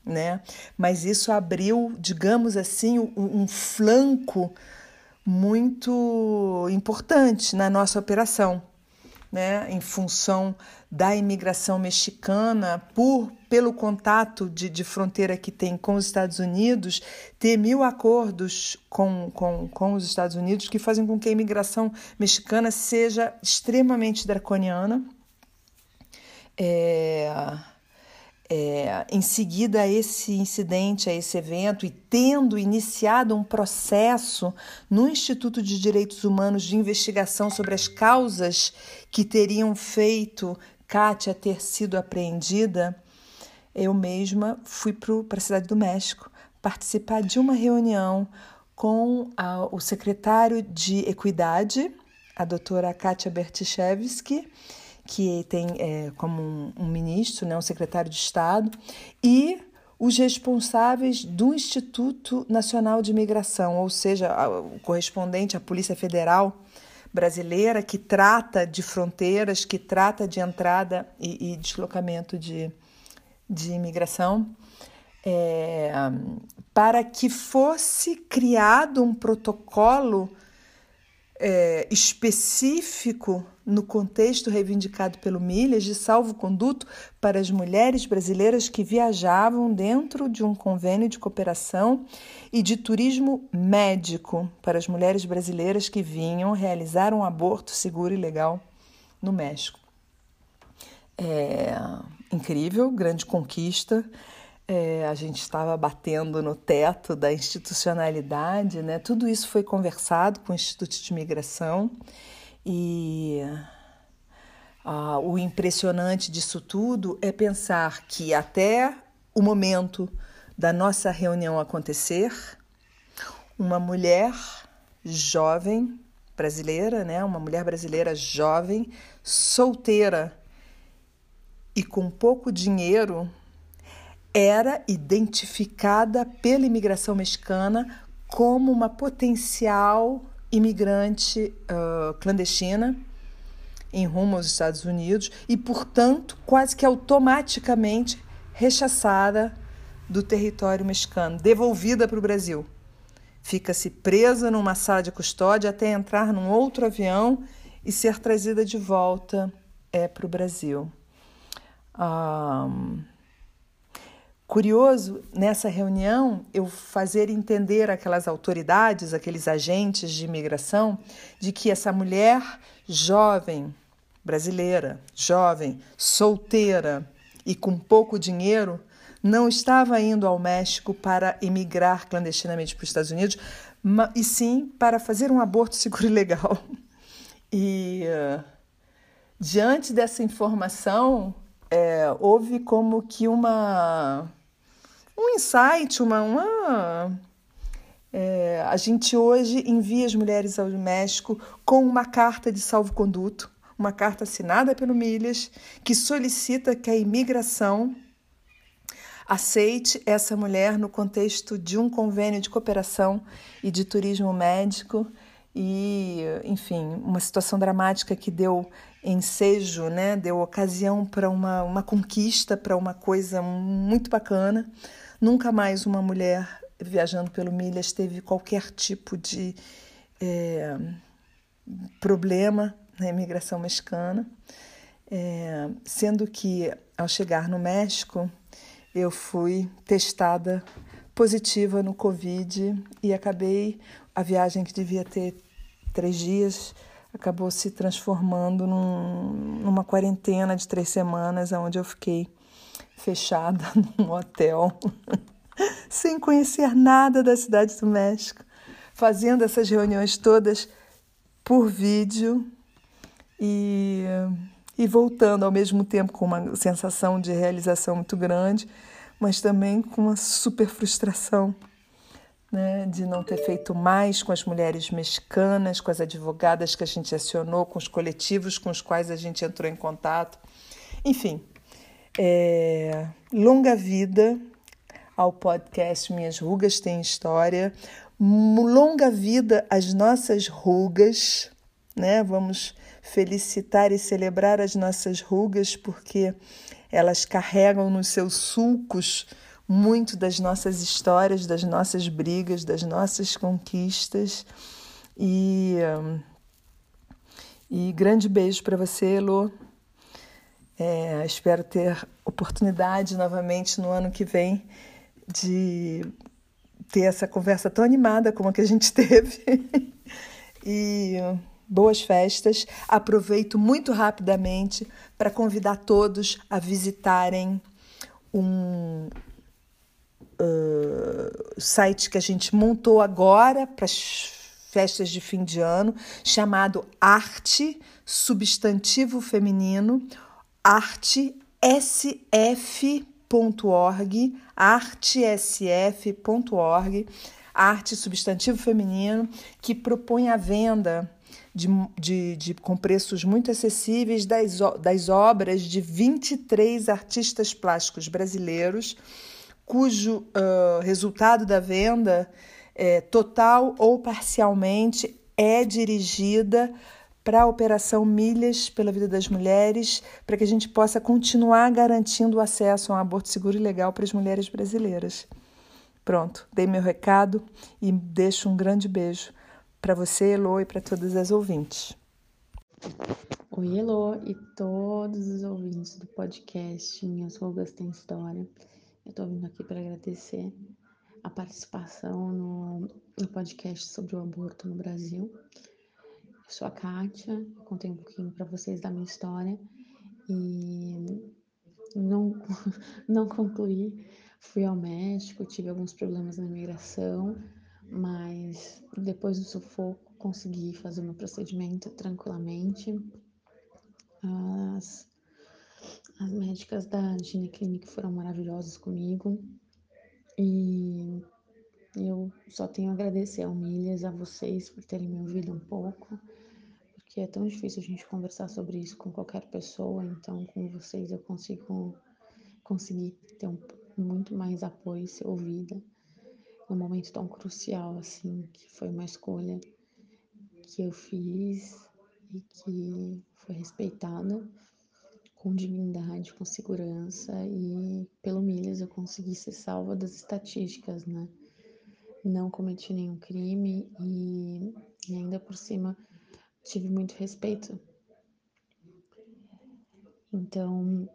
né? Mas isso abriu, digamos assim, um, um flanco muito importante na nossa operação, né? Em função da imigração mexicana, por pelo contato de, de fronteira que tem com os Estados Unidos, ter mil acordos com, com, com os Estados Unidos que fazem com que a imigração mexicana seja extremamente draconiana. É é, em seguida a esse incidente, a esse evento, e tendo iniciado um processo no Instituto de Direitos Humanos de investigação sobre as causas que teriam feito Kátia ter sido apreendida, eu mesma fui para a Cidade do México participar de uma reunião com a, o secretário de Equidade, a doutora Kátia Bertichevsky, que tem é, como um, um ministro, né, um secretário de Estado, e os responsáveis do Instituto Nacional de Imigração, ou seja, o correspondente à Polícia Federal brasileira, que trata de fronteiras, que trata de entrada e, e deslocamento de, de imigração, é, para que fosse criado um protocolo é, específico no contexto reivindicado pelo Milhas de salvo-conduto para as mulheres brasileiras que viajavam dentro de um convênio de cooperação e de turismo médico para as mulheres brasileiras que vinham realizar um aborto seguro e legal no México. É incrível, grande conquista. É, a gente estava batendo no teto da institucionalidade, né? Tudo isso foi conversado com o Instituto de Imigração e ah, o impressionante disso tudo é pensar que até o momento da nossa reunião acontecer, uma mulher jovem brasileira, né? Uma mulher brasileira jovem, solteira e com pouco dinheiro era identificada pela imigração mexicana como uma potencial imigrante uh, clandestina em rumo aos Estados Unidos e, portanto, quase que automaticamente rechaçada do território mexicano, devolvida para o Brasil. Fica-se presa numa sala de custódia até entrar num outro avião e ser trazida de volta é, para o Brasil. Um, Curioso nessa reunião eu fazer entender aquelas autoridades, aqueles agentes de imigração, de que essa mulher jovem, brasileira, jovem, solteira e com pouco dinheiro, não estava indo ao México para emigrar clandestinamente para os Estados Unidos, e sim para fazer um aborto seguro e legal. E uh, diante dessa informação, é, houve como que uma um insight, uma. uma é, a gente hoje envia as mulheres ao México com uma carta de salvo-conduto, uma carta assinada pelo Milhas, que solicita que a imigração aceite essa mulher no contexto de um convênio de cooperação e de turismo médico e, enfim, uma situação dramática que deu ensejo, né, deu ocasião para uma, uma conquista, para uma coisa muito bacana. Nunca mais uma mulher viajando pelo Milhas teve qualquer tipo de é, problema na imigração mexicana, é, sendo que ao chegar no México eu fui testada positiva no Covid e acabei a viagem que devia ter três dias acabou se transformando num, numa quarentena de três semanas, onde eu fiquei fechada num hotel, sem conhecer nada da cidade do México, fazendo essas reuniões todas por vídeo e, e voltando ao mesmo tempo com uma sensação de realização muito grande, mas também com uma super frustração. Né, de não ter feito mais com as mulheres mexicanas, com as advogadas que a gente acionou, com os coletivos com os quais a gente entrou em contato. Enfim, é, longa vida ao podcast Minhas Rugas Têm História. Longa vida às nossas rugas, né? Vamos felicitar e celebrar as nossas rugas porque elas carregam nos seus sulcos muito das nossas histórias, das nossas brigas, das nossas conquistas. E, e grande beijo para você, Elo. É, espero ter oportunidade novamente no ano que vem de ter essa conversa tão animada como a que a gente teve. e boas festas. Aproveito muito rapidamente para convidar todos a visitarem um uh, site que a gente montou agora para as festas de fim de ano, chamado Arte Substantivo Feminino, artesf.org, artesf.org, arte substantivo feminino, que propõe a venda de, de, de, com preços muito acessíveis das, das obras de 23 artistas plásticos brasileiros, cujo uh, resultado da venda, é, total ou parcialmente, é dirigida para a Operação Milhas pela Vida das Mulheres, para que a gente possa continuar garantindo o acesso a um aborto seguro e legal para as mulheres brasileiras. Pronto, dei meu recado e deixo um grande beijo para você, Elo, e para todas as ouvintes. Oi, Elo, e todos os ouvintes do podcast Minhas Rugas Têm História. Eu estou vindo aqui para agradecer a participação no, no, podcast sobre o aborto no Brasil. Sou a Kátia, contei um pouquinho para vocês da minha história e não, não concluí. Fui ao médico, tive alguns problemas na imigração, mas depois do sufoco consegui fazer meu procedimento tranquilamente. As, as médicas da Gineclinic foram maravilhosas comigo e eu só tenho a agradecer ao Milhas, a vocês por terem me ouvido um pouco, porque é tão difícil a gente conversar sobre isso com qualquer pessoa, então com vocês eu consigo conseguir ter um, muito mais apoio e ser ouvida num momento tão crucial assim, que foi uma escolha que eu fiz e que foi respeitada com dignidade, com segurança e pelo milhas eu consegui ser salva das estatísticas, né? Não cometi nenhum crime e, e ainda por cima tive muito respeito. Então,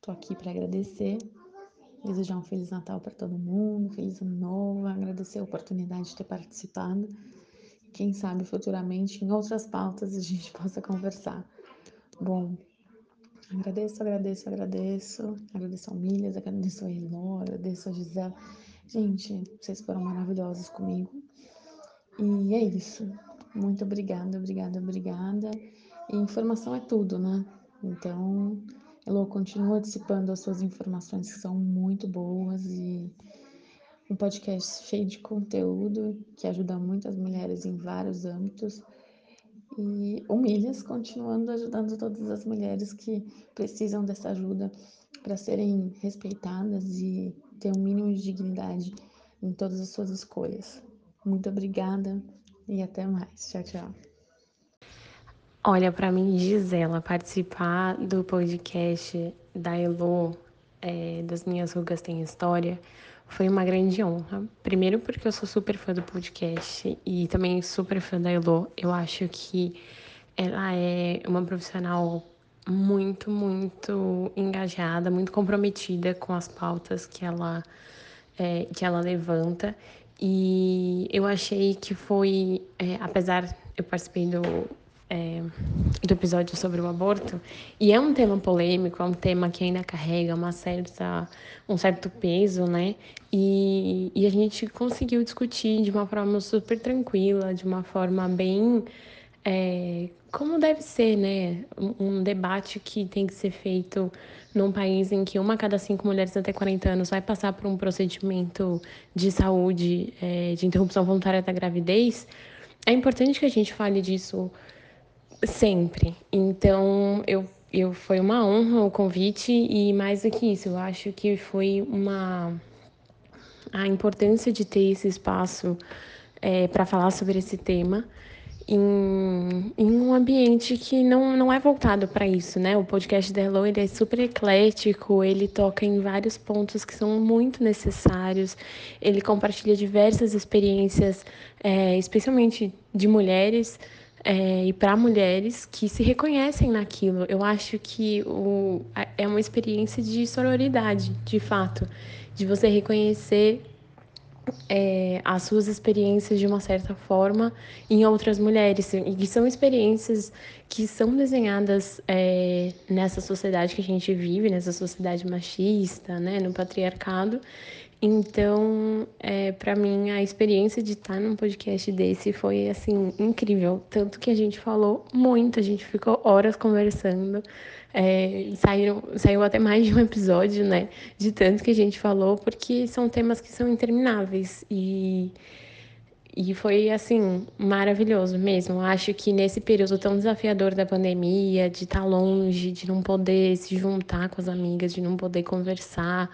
tô aqui para agradecer desejar um Feliz Natal para todo mundo, Feliz Ano Novo, agradecer a oportunidade de ter participado. Quem sabe futuramente em outras pautas a gente possa conversar. Bom, agradeço, agradeço, agradeço. Agradeço ao Milhas, agradeço ao Elô, agradeço a Gisela. Gente, vocês foram maravilhosos comigo. E é isso. Muito obrigada, obrigada, obrigada. E informação é tudo, né? Então, Elo continua dissipando as suas informações que são muito boas e um podcast cheio de conteúdo que ajuda muitas mulheres em vários âmbitos. E o Milhas continuando ajudando todas as mulheres que precisam dessa ajuda para serem respeitadas e ter um mínimo de dignidade em todas as suas escolhas. Muito obrigada e até mais. Tchau, tchau. Olha, para mim, Gisela, participar do podcast da Elo, é, das Minhas Rugas Tem História, foi uma grande honra. Primeiro porque eu sou super fã do podcast e também super fã da Elo. Eu acho que ela é uma profissional muito, muito engajada, muito comprometida com as pautas que ela, é, que ela levanta. E eu achei que foi, é, apesar eu participei do é, do episódio sobre o aborto, e é um tema polêmico, é um tema que ainda carrega uma certa, um certo peso, né? E, e a gente conseguiu discutir de uma forma super tranquila, de uma forma bem. É, como deve ser, né? Um, debate que tem que ser feito num país em que uma a cada cinco mulheres até 40 anos vai passar por um procedimento de saúde, é, de interrupção voluntária da gravidez. É importante que a gente fale disso Sempre. Então, eu, eu foi uma honra o convite e mais do que isso, eu acho que foi uma a importância de ter esse espaço é, para falar sobre esse tema em, em um ambiente que não, não é voltado para isso, né? O podcast da Hello, ele é super eclético, ele toca em vários pontos que são muito necessários, ele compartilha diversas experiências, é, especialmente de mulheres, é, e para mulheres que se reconhecem naquilo. Eu acho que o, é uma experiência de sororidade, de fato, de você reconhecer é, as suas experiências de uma certa forma em outras mulheres e que são experiências que são desenhadas é, nessa sociedade que a gente vive, nessa sociedade machista, né, no patriarcado. Então, é, para mim, a experiência de estar num podcast desse foi assim incrível, tanto que a gente falou muito, a gente ficou horas conversando. É, saíram, saiu até mais de um episódio, né? De tanto que a gente falou, porque são temas que são intermináveis. E, e foi, assim, maravilhoso mesmo. Acho que nesse período tão desafiador da pandemia, de estar longe, de não poder se juntar com as amigas, de não poder conversar,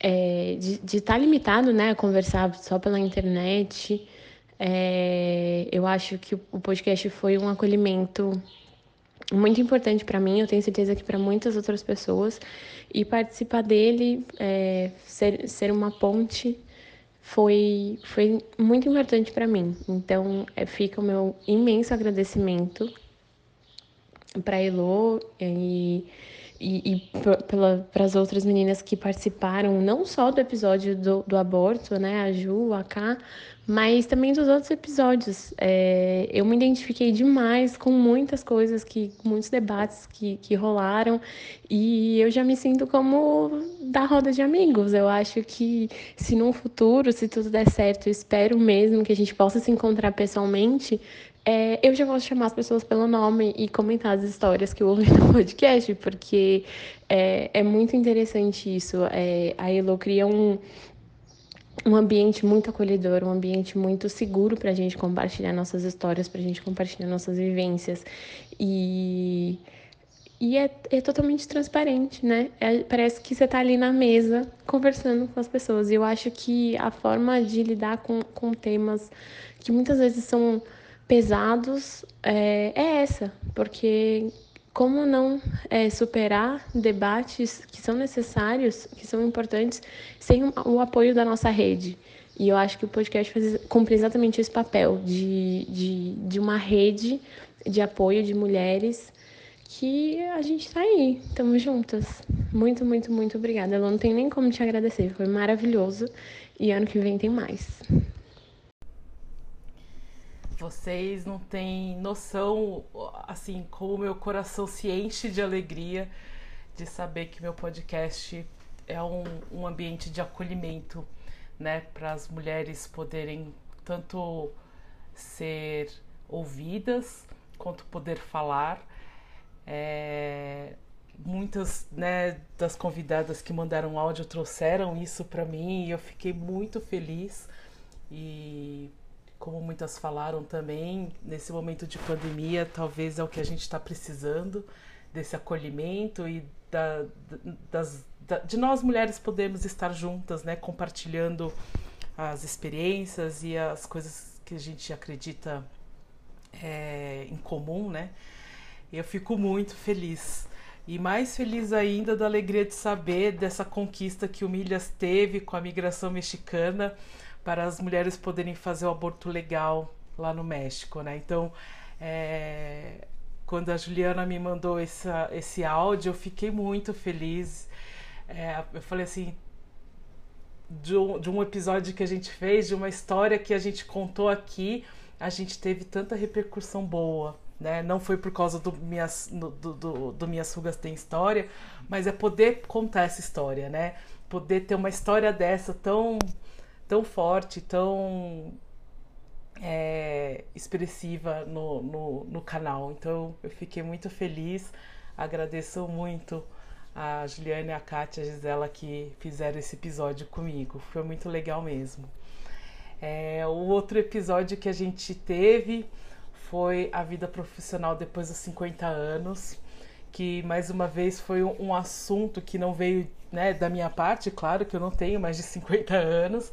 é, de estar limitado, né? A conversar só pela internet. É, eu acho que o podcast foi um acolhimento muito importante para mim, eu tenho certeza que para muitas outras pessoas. E participar dele, é, ser, ser uma ponte, foi, foi muito importante para mim. Então, é, fica o meu imenso agradecimento para Elo e, e, e para as outras meninas que participaram, não só do episódio do, do aborto, né, a Ju, a Ká, mas também dos outros episódios. É, eu me identifiquei demais com muitas coisas, que muitos debates que, que rolaram, e eu já me sinto como da roda de amigos. Eu acho que se no futuro, se tudo der certo, espero mesmo que a gente possa se encontrar pessoalmente. É, eu já vou chamar as pessoas pelo nome e comentar as histórias que eu ouvi no podcast, porque é, é muito interessante isso. É, a Elo cria um, um ambiente muito acolhedor, um ambiente muito seguro para a gente compartilhar nossas histórias, para a gente compartilhar nossas vivências. E, e é, é totalmente transparente, né? É, parece que você está ali na mesa conversando com as pessoas. E eu acho que a forma de lidar com, com temas que muitas vezes são pesados é, é essa, porque como não é, superar debates que são necessários, que são importantes, sem o apoio da nossa rede. E eu acho que o podcast faz, cumpre exatamente esse papel de, de, de uma rede de apoio de mulheres que a gente está aí, estamos juntas. Muito, muito, muito obrigada. Eu não tenho nem como te agradecer, foi maravilhoso. E ano que vem tem mais. Vocês não têm noção, assim, como meu coração se enche de alegria de saber que meu podcast é um, um ambiente de acolhimento, né, para as mulheres poderem tanto ser ouvidas quanto poder falar. É, muitas né, das convidadas que mandaram áudio trouxeram isso para mim e eu fiquei muito feliz e como muitas falaram também, nesse momento de pandemia, talvez é o que a gente está precisando, desse acolhimento e da, das, da, de nós mulheres podermos estar juntas, né, compartilhando as experiências e as coisas que a gente acredita é, em comum, né? Eu fico muito feliz. E mais feliz ainda da alegria de saber dessa conquista que o Milhas teve com a migração mexicana para as mulheres poderem fazer o aborto legal lá no México, né? Então, é, quando a Juliana me mandou essa, esse áudio, eu fiquei muito feliz. É, eu falei assim, de um, de um episódio que a gente fez, de uma história que a gente contou aqui, a gente teve tanta repercussão boa. Né? Não foi por causa do Minhas, do, do, do Minhas Rugas Tem História, mas é poder contar essa história, né? Poder ter uma história dessa tão tão forte, tão é, expressiva no, no, no, canal. Então eu fiquei muito feliz, agradeço muito a Juliana, a Kátia, a Gisela que fizeram esse episódio comigo. Foi muito legal mesmo. É, o outro episódio que a gente teve foi a vida profissional depois dos 50 anos, que mais uma vez foi um, um assunto que não veio né, da minha parte, claro que eu não tenho mais de 50 anos,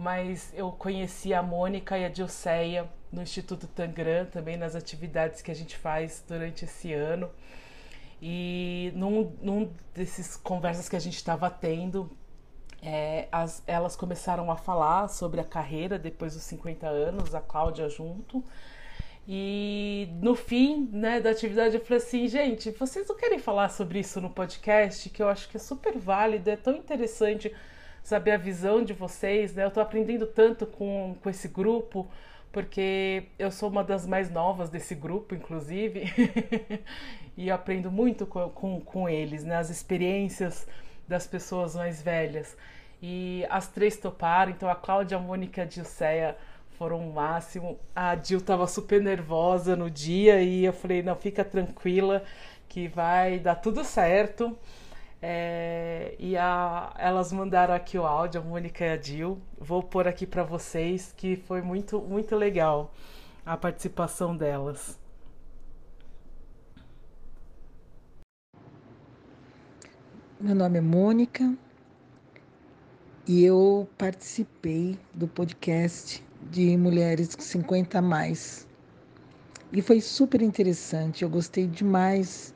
mas eu conheci a Mônica e a Dilceia no Instituto Tangram, também nas atividades que a gente faz durante esse ano. E num, num desses conversas que a gente estava tendo, é, as, elas começaram a falar sobre a carreira depois dos 50 anos, a Cláudia junto. E no fim né, da atividade eu falei assim, gente, vocês não querem falar sobre isso no podcast? Que eu acho que é super válido, é tão interessante saber a visão de vocês, né? Eu tô aprendendo tanto com, com esse grupo, porque eu sou uma das mais novas desse grupo, inclusive, e aprendo muito com, com, com eles, né? As experiências das pessoas mais velhas. E as três toparam, então a Cláudia, a Mônica e a Dilceia foram o máximo. A Dil tava super nervosa no dia e eu falei, não, fica tranquila que vai dar tudo certo. É, e a, elas mandaram aqui o áudio, a Mônica e a Dil. Vou pôr aqui para vocês que foi muito, muito legal a participação delas. Meu nome é Mônica e eu participei do podcast de Mulheres 50 a mais. E foi super interessante, eu gostei demais.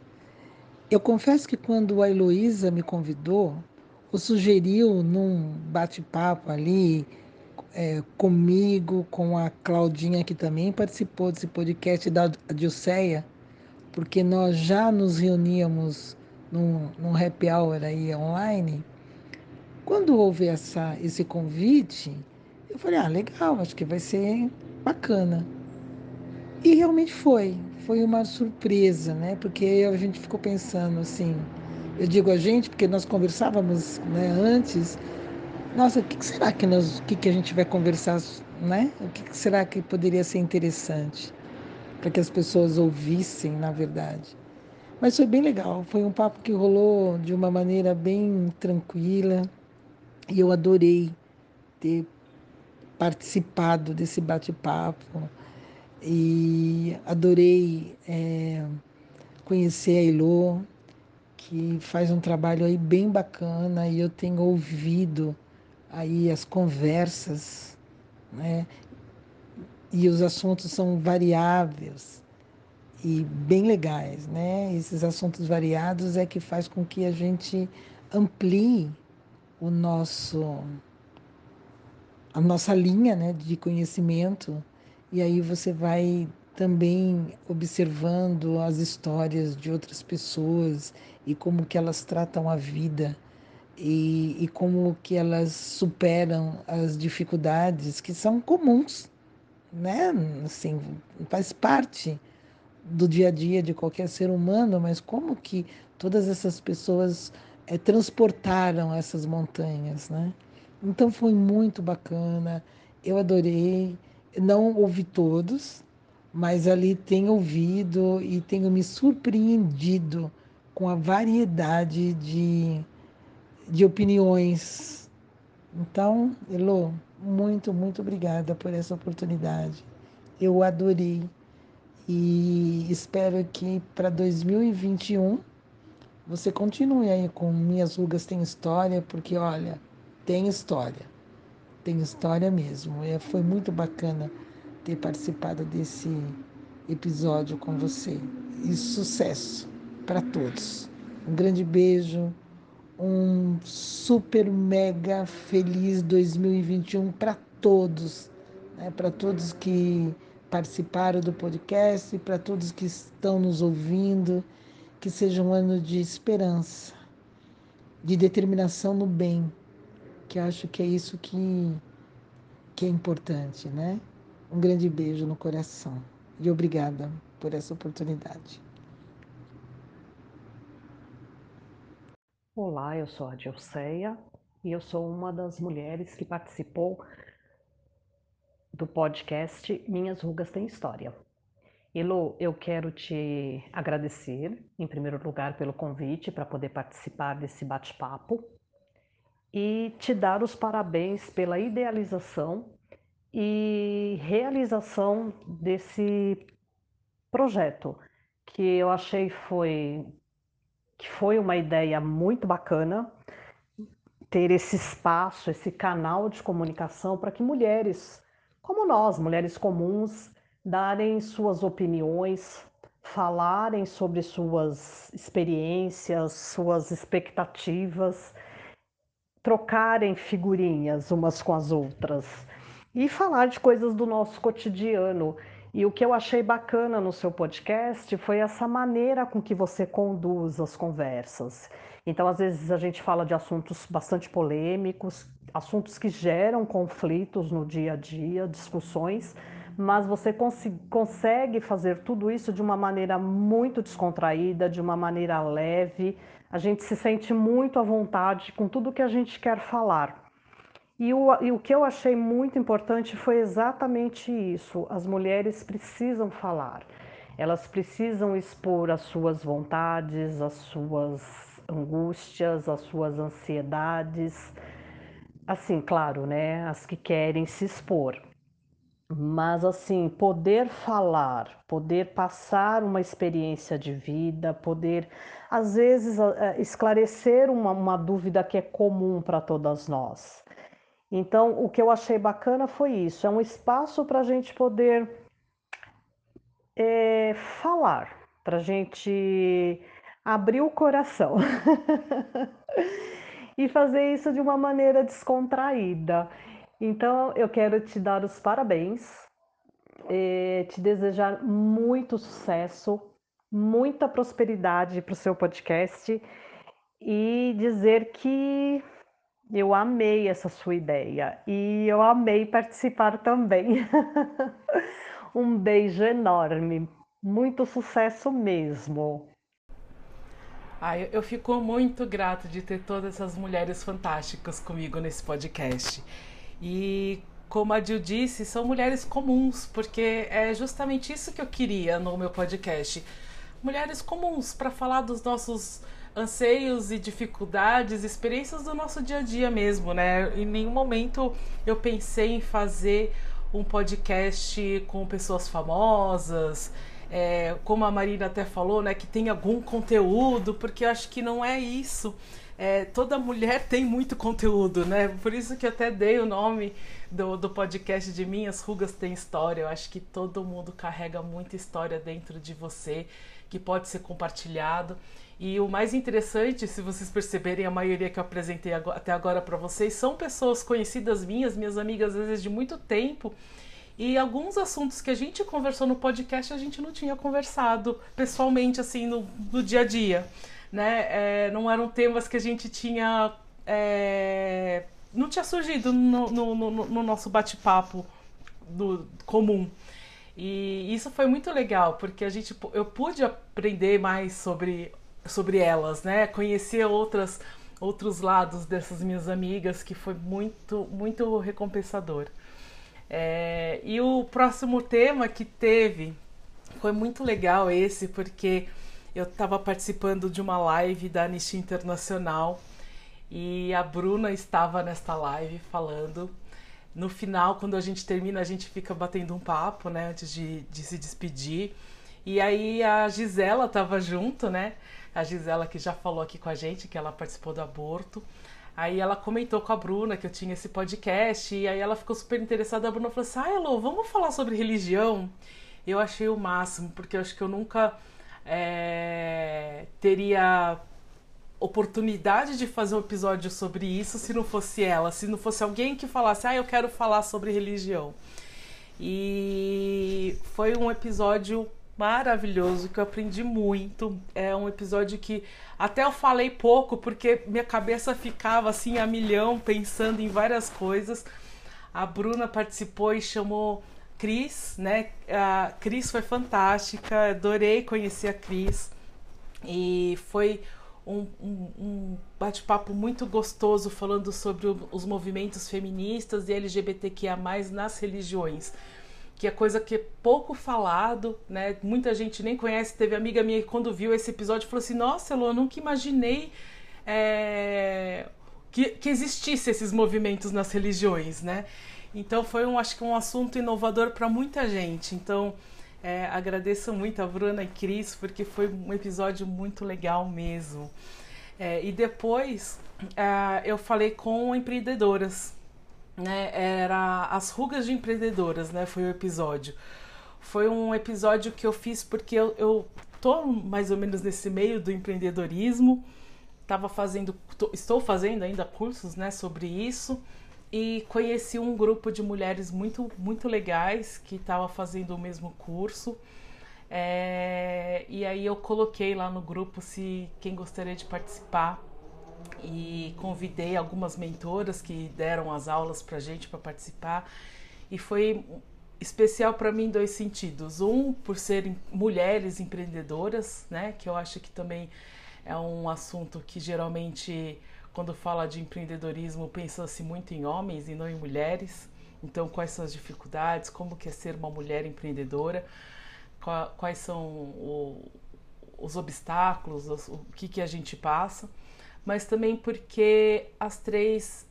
Eu confesso que quando a Heloísa me convidou, ou sugeriu num bate-papo ali é, comigo, com a Claudinha, que também participou desse podcast da Dilceia, porque nós já nos reuníamos num, num happy hour aí online. Quando houve essa, esse convite, eu falei, ah, legal, acho que vai ser bacana. E realmente foi, foi uma surpresa, né? Porque a gente ficou pensando assim, eu digo a gente porque nós conversávamos né, antes, nossa, o que será que nós, que, que a gente vai conversar, né? O que será que poderia ser interessante para que as pessoas ouvissem, na verdade? Mas foi bem legal, foi um papo que rolou de uma maneira bem tranquila e eu adorei ter participado desse bate-papo e adorei é, conhecer a Elô, que faz um trabalho aí bem bacana e eu tenho ouvido aí as conversas, né? E os assuntos são variáveis e bem legais, né? Esses assuntos variados é que faz com que a gente amplie o nosso a nossa linha, né, de conhecimento e aí você vai também observando as histórias de outras pessoas e como que elas tratam a vida e, e como que elas superam as dificuldades que são comuns, né? Assim, faz parte do dia a dia de qualquer ser humano, mas como que todas essas pessoas é, transportaram essas montanhas, né? Então foi muito bacana, eu adorei. Não ouvi todos, mas ali tenho ouvido e tenho me surpreendido com a variedade de, de opiniões. Então, Elo, muito, muito obrigada por essa oportunidade. Eu adorei e espero que para 2021 você continue aí com Minhas Rugas Tem História, porque olha, tem história tem história mesmo. E foi muito bacana ter participado desse episódio com você. E sucesso para todos. Um grande beijo, um super mega feliz 2021 para todos, né? para todos que participaram do podcast, para todos que estão nos ouvindo, que seja um ano de esperança, de determinação no bem, que acho que é isso que, que é importante, né? Um grande beijo no coração e obrigada por essa oportunidade. Olá, eu sou a Dilceia e eu sou uma das mulheres que participou do podcast Minhas Rugas Têm História. Elo, eu quero te agradecer, em primeiro lugar, pelo convite para poder participar desse bate-papo e te dar os parabéns pela idealização e realização desse projeto, que eu achei foi que foi uma ideia muito bacana. ter esse espaço, esse canal de comunicação para que mulheres como nós, mulheres comuns, darem suas opiniões, falarem sobre suas experiências, suas expectativas, trocarem figurinhas umas com as outras e falar de coisas do nosso cotidiano. E o que eu achei bacana no seu podcast foi essa maneira com que você conduz as conversas. Então, às vezes, a gente fala de assuntos bastante polêmicos, assuntos que geram conflitos no dia a dia, discussões, mas você cons consegue fazer tudo isso de uma maneira muito descontraída, de uma maneira leve. A gente se sente muito à vontade com tudo que a gente quer falar. E o, e o que eu achei muito importante foi exatamente isso: as mulheres precisam falar, elas precisam expor as suas vontades, as suas angústias, as suas ansiedades. Assim, claro, né? As que querem se expor. Mas, assim, poder falar, poder passar uma experiência de vida, poder, às vezes, esclarecer uma, uma dúvida que é comum para todas nós. Então, o que eu achei bacana foi isso: é um espaço para a gente poder é, falar, para a gente abrir o coração e fazer isso de uma maneira descontraída. Então, eu quero te dar os parabéns, é, te desejar muito sucesso, muita prosperidade para o seu podcast e dizer que eu amei essa sua ideia e eu amei participar também. um beijo enorme, muito sucesso mesmo. Ah, eu fico muito grato de ter todas essas mulheres fantásticas comigo nesse podcast. E como a Dil disse, são mulheres comuns, porque é justamente isso que eu queria no meu podcast. Mulheres comuns para falar dos nossos anseios e dificuldades, experiências do nosso dia a dia mesmo, né? Em nenhum momento eu pensei em fazer um podcast com pessoas famosas, é, como a Marina até falou, né? Que tem algum conteúdo, porque eu acho que não é isso. É, toda mulher tem muito conteúdo, né? Por isso que eu até dei o nome do, do podcast de Minhas Rugas Tem História. Eu acho que todo mundo carrega muita história dentro de você que pode ser compartilhado. E o mais interessante, se vocês perceberem, a maioria que eu apresentei até agora para vocês são pessoas conhecidas minhas, minhas amigas, às vezes de muito tempo. E alguns assuntos que a gente conversou no podcast a gente não tinha conversado pessoalmente, assim, no, no dia a dia. Né? É, não eram temas que a gente tinha. É, não tinha surgido no, no, no, no nosso bate-papo comum. E isso foi muito legal, porque a gente, eu pude aprender mais sobre sobre elas, né? Conhecer outras outros lados dessas minhas amigas que foi muito muito recompensador. É, e o próximo tema que teve foi muito legal esse porque eu estava participando de uma live da Anistia Internacional e a Bruna estava nesta live falando. No final, quando a gente termina, a gente fica batendo um papo, né, antes de, de se despedir. E aí a Gisela estava junto, né? a Gisela que já falou aqui com a gente que ela participou do aborto. Aí ela comentou com a Bruna que eu tinha esse podcast e aí ela ficou super interessada. A Bruna falou assim: "Ah, Elô, vamos falar sobre religião?" Eu achei o máximo, porque eu acho que eu nunca é, teria oportunidade de fazer um episódio sobre isso se não fosse ela, se não fosse alguém que falasse: "Ah, eu quero falar sobre religião". E foi um episódio maravilhoso, que eu aprendi muito. É um episódio que até eu falei pouco, porque minha cabeça ficava assim a milhão, pensando em várias coisas. A Bruna participou e chamou Cris, né? A Cris foi fantástica, adorei conhecer a Cris. E foi um, um, um bate-papo muito gostoso falando sobre o, os movimentos feministas e LGBTQIA, nas religiões que é coisa que é pouco falado, né? Muita gente nem conhece. Teve amiga minha que quando viu esse episódio falou assim: Nossa, Elô, eu nunca imaginei é, que, que existisse esses movimentos nas religiões, né? Então foi um, acho que um assunto inovador para muita gente. Então é, agradeço muito a Bruna e Cris porque foi um episódio muito legal mesmo. É, e depois é, eu falei com empreendedoras, né? Era as rugas de empreendedoras, né? Foi o episódio. Foi um episódio que eu fiz porque eu, eu tô mais ou menos nesse meio do empreendedorismo. Tava fazendo, tô, estou fazendo ainda cursos, né, sobre isso e conheci um grupo de mulheres muito muito legais que estava fazendo o mesmo curso. É, e aí eu coloquei lá no grupo se quem gostaria de participar. E convidei algumas mentoras que deram as aulas para gente para participar. E foi especial para mim em dois sentidos. Um por serem mulheres empreendedoras né que eu acho que também é um assunto que geralmente quando fala de empreendedorismo pensa-se muito em homens e não em mulheres. Então quais são as dificuldades? Como que é ser uma mulher empreendedora? Quais são o, os obstáculos? O que que a gente passa? Mas também porque as três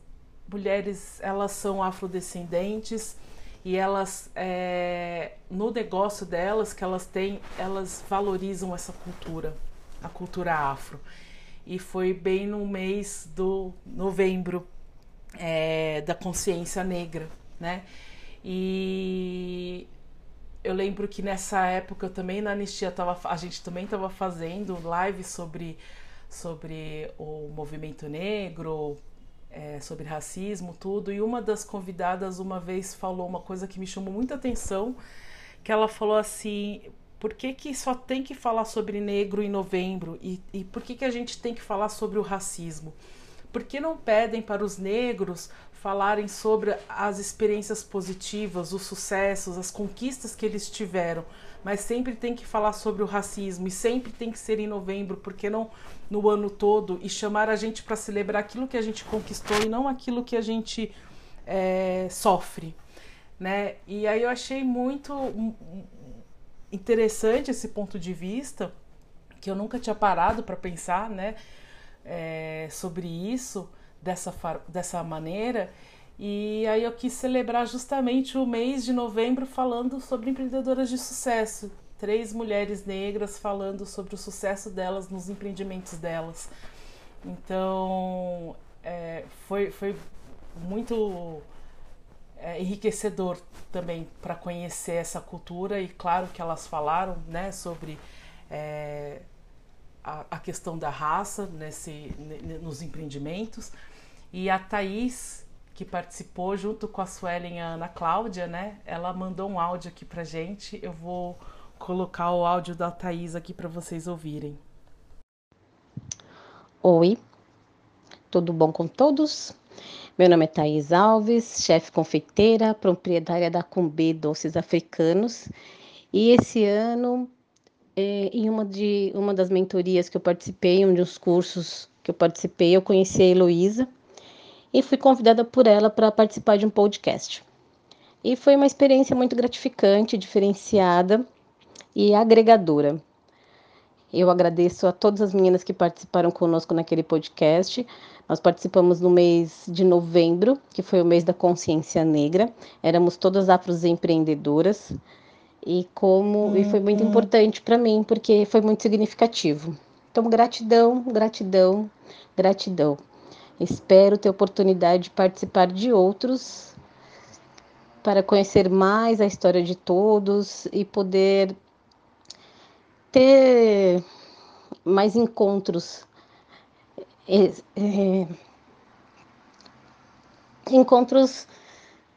mulheres elas são afrodescendentes e elas é, no negócio delas que elas têm elas valorizam essa cultura a cultura afro e foi bem no mês do novembro é, da consciência negra né e eu lembro que nessa época também na anistia tava, a gente também estava fazendo live sobre sobre o movimento negro, é, sobre racismo, tudo. E uma das convidadas uma vez falou uma coisa que me chamou muita atenção, que ela falou assim, por que, que só tem que falar sobre negro em novembro e, e por que, que a gente tem que falar sobre o racismo? Por que não pedem para os negros falarem sobre as experiências positivas, os sucessos, as conquistas que eles tiveram? mas sempre tem que falar sobre o racismo e sempre tem que ser em novembro, porque não no ano todo e chamar a gente para celebrar aquilo que a gente conquistou e não aquilo que a gente é, sofre, né? E aí eu achei muito interessante esse ponto de vista que eu nunca tinha parado para pensar, né? É, sobre isso dessa dessa maneira e aí eu quis celebrar justamente o mês de novembro falando sobre empreendedoras de sucesso. Três mulheres negras falando sobre o sucesso delas nos empreendimentos delas. Então é, foi, foi muito é, enriquecedor também para conhecer essa cultura e claro que elas falaram né, sobre é, a, a, questão da raça nesse, nos empreendimentos. E a Thaís, que participou junto com a Suelen e a Ana Cláudia, né? Ela mandou um áudio aqui pra gente. Eu vou colocar o áudio da Thaís aqui para vocês ouvirem. Oi, tudo bom com todos? Meu nome é Thaís Alves, chefe confeiteira, proprietária da Cumbê Doces Africanos. E esse ano, é, em uma, de, uma das mentorias que eu participei, um dos cursos que eu participei, eu conheci a Heloísa, e fui convidada por ela para participar de um podcast. E foi uma experiência muito gratificante, diferenciada e agregadora. Eu agradeço a todas as meninas que participaram conosco naquele podcast. Nós participamos no mês de novembro, que foi o mês da consciência negra. Éramos todas afroempreendedoras e como uhum. e foi muito uhum. importante para mim porque foi muito significativo. Então gratidão, gratidão, gratidão. Espero ter oportunidade de participar de outros para conhecer mais a história de todos e poder ter mais encontros. É, encontros,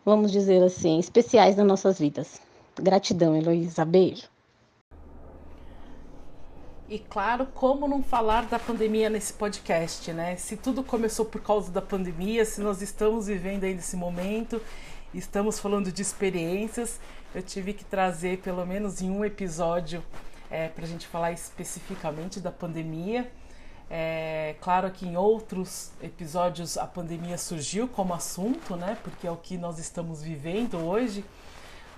vamos dizer assim, especiais nas nossas vidas. Gratidão, Heloísa. Beijo. E claro, como não falar da pandemia nesse podcast, né? Se tudo começou por causa da pandemia, se nós estamos vivendo ainda esse momento, estamos falando de experiências, eu tive que trazer pelo menos em um episódio é, para a gente falar especificamente da pandemia. É, claro que em outros episódios a pandemia surgiu como assunto, né? Porque é o que nós estamos vivendo hoje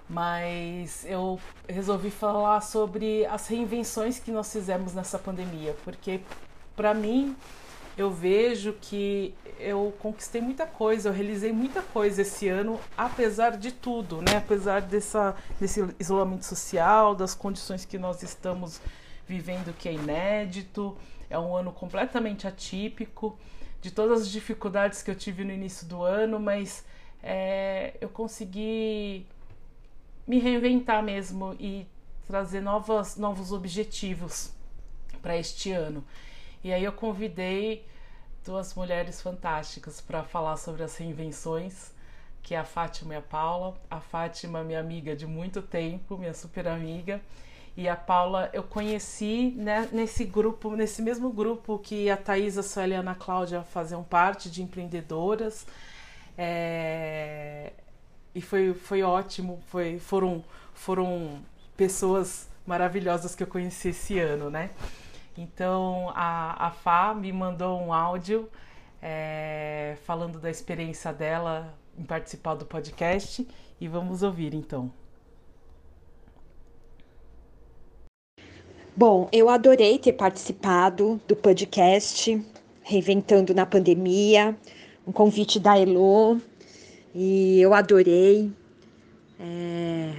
mas eu resolvi falar sobre as reinvenções que nós fizemos nessa pandemia, porque para mim eu vejo que eu conquistei muita coisa, eu realizei muita coisa esse ano, apesar de tudo, né? Apesar dessa, desse isolamento social, das condições que nós estamos vivendo que é inédito. É um ano completamente atípico, de todas as dificuldades que eu tive no início do ano, mas é, eu consegui me reinventar mesmo e trazer novas, novos objetivos para este ano. E aí eu convidei duas mulheres fantásticas para falar sobre as reinvenções, que é a Fátima e a Paula. A Fátima, minha amiga de muito tempo, minha super amiga, e a Paula eu conheci né, nesse grupo, nesse mesmo grupo que a Thaisa, a Sueli e a Ana Cláudia faziam parte de empreendedoras. É... E foi, foi ótimo, foi, foram, foram pessoas maravilhosas que eu conheci esse ano, né? Então a, a Fá me mandou um áudio é, falando da experiência dela em participar do podcast e vamos ouvir então. Bom, eu adorei ter participado do podcast Reinventando na Pandemia, um convite da Elo, e eu adorei. É,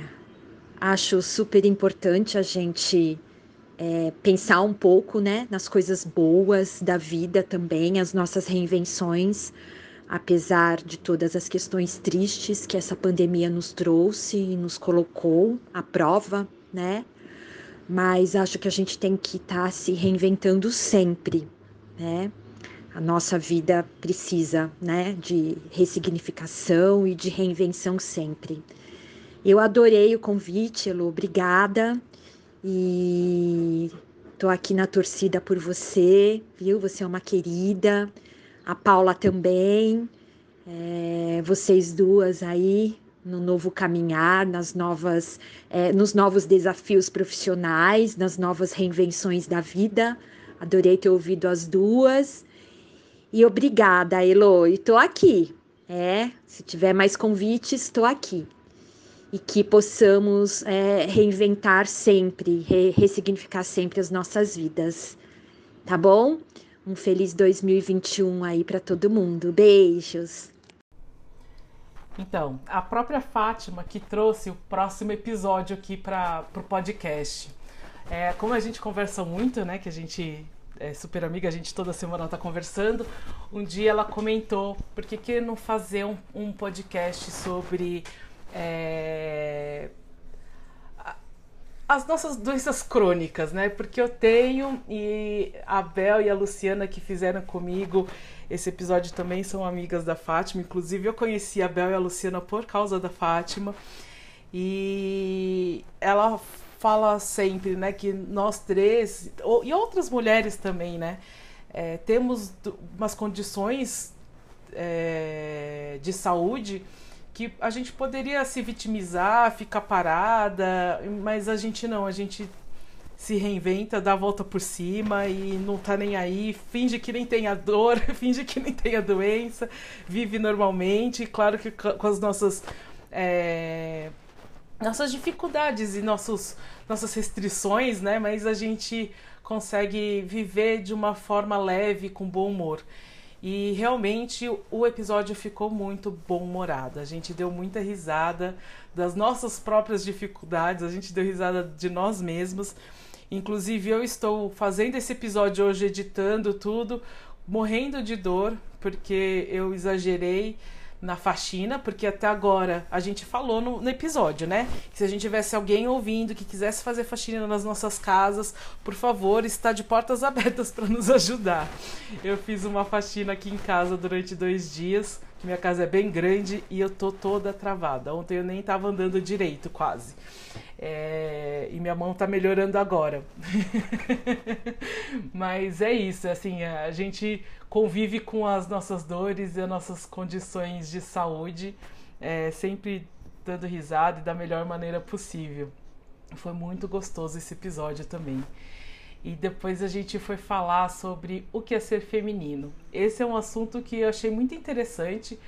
acho super importante a gente é, pensar um pouco né, nas coisas boas da vida também, as nossas reinvenções, apesar de todas as questões tristes que essa pandemia nos trouxe e nos colocou à prova, né? Mas acho que a gente tem que estar tá se reinventando sempre, né? A nossa vida precisa, né, de ressignificação e de reinvenção sempre. Eu adorei o convite, Elo, obrigada. E tô aqui na torcida por você, viu? Você é uma querida. A Paula também. É, vocês duas aí no novo caminhar, nas novas, é, nos novos desafios profissionais, nas novas reinvenções da vida. Adorei ter ouvido as duas. E obrigada, Elo. E tô aqui. É, se tiver mais convites, estou aqui. E que possamos é, reinventar sempre, re ressignificar sempre as nossas vidas. Tá bom? Um feliz 2021 aí para todo mundo. Beijos. Então, a própria Fátima que trouxe o próximo episódio aqui para o podcast. É, como a gente conversa muito, né? Que a gente é super amiga, a gente toda semana está conversando. Um dia ela comentou: por que, que não fazer um, um podcast sobre é, as nossas doenças crônicas, né? Porque eu tenho e a Bel e a Luciana que fizeram comigo esse episódio também são amigas da Fátima. Inclusive, eu conheci a Bel e a Luciana por causa da Fátima. E ela fala sempre, né, que nós três, e outras mulheres também, né, é, temos umas condições é, de saúde que a gente poderia se vitimizar, ficar parada, mas a gente não, a gente se reinventa, dá a volta por cima e não tá nem aí, finge que nem tem a dor, finge que nem tem a doença, vive normalmente, claro que com as nossas é, nossas dificuldades e nossos, nossas restrições, né? Mas a gente consegue viver de uma forma leve, com bom humor. E realmente o episódio ficou muito bom-humorado. A gente deu muita risada das nossas próprias dificuldades, a gente deu risada de nós mesmos. Inclusive, eu estou fazendo esse episódio hoje, editando tudo, morrendo de dor, porque eu exagerei na faxina, porque até agora a gente falou no, no, episódio, né? Que se a gente tivesse alguém ouvindo que quisesse fazer faxina nas nossas casas, por favor, está de portas abertas para nos ajudar. Eu fiz uma faxina aqui em casa durante dois dias, minha casa é bem grande e eu tô toda travada. Ontem eu nem estava andando direito, quase. É, e minha mão tá melhorando agora. Mas é isso, assim, a gente convive com as nossas dores e as nossas condições de saúde, é, sempre dando risada e da melhor maneira possível. Foi muito gostoso esse episódio também. E depois a gente foi falar sobre o que é ser feminino. Esse é um assunto que eu achei muito interessante.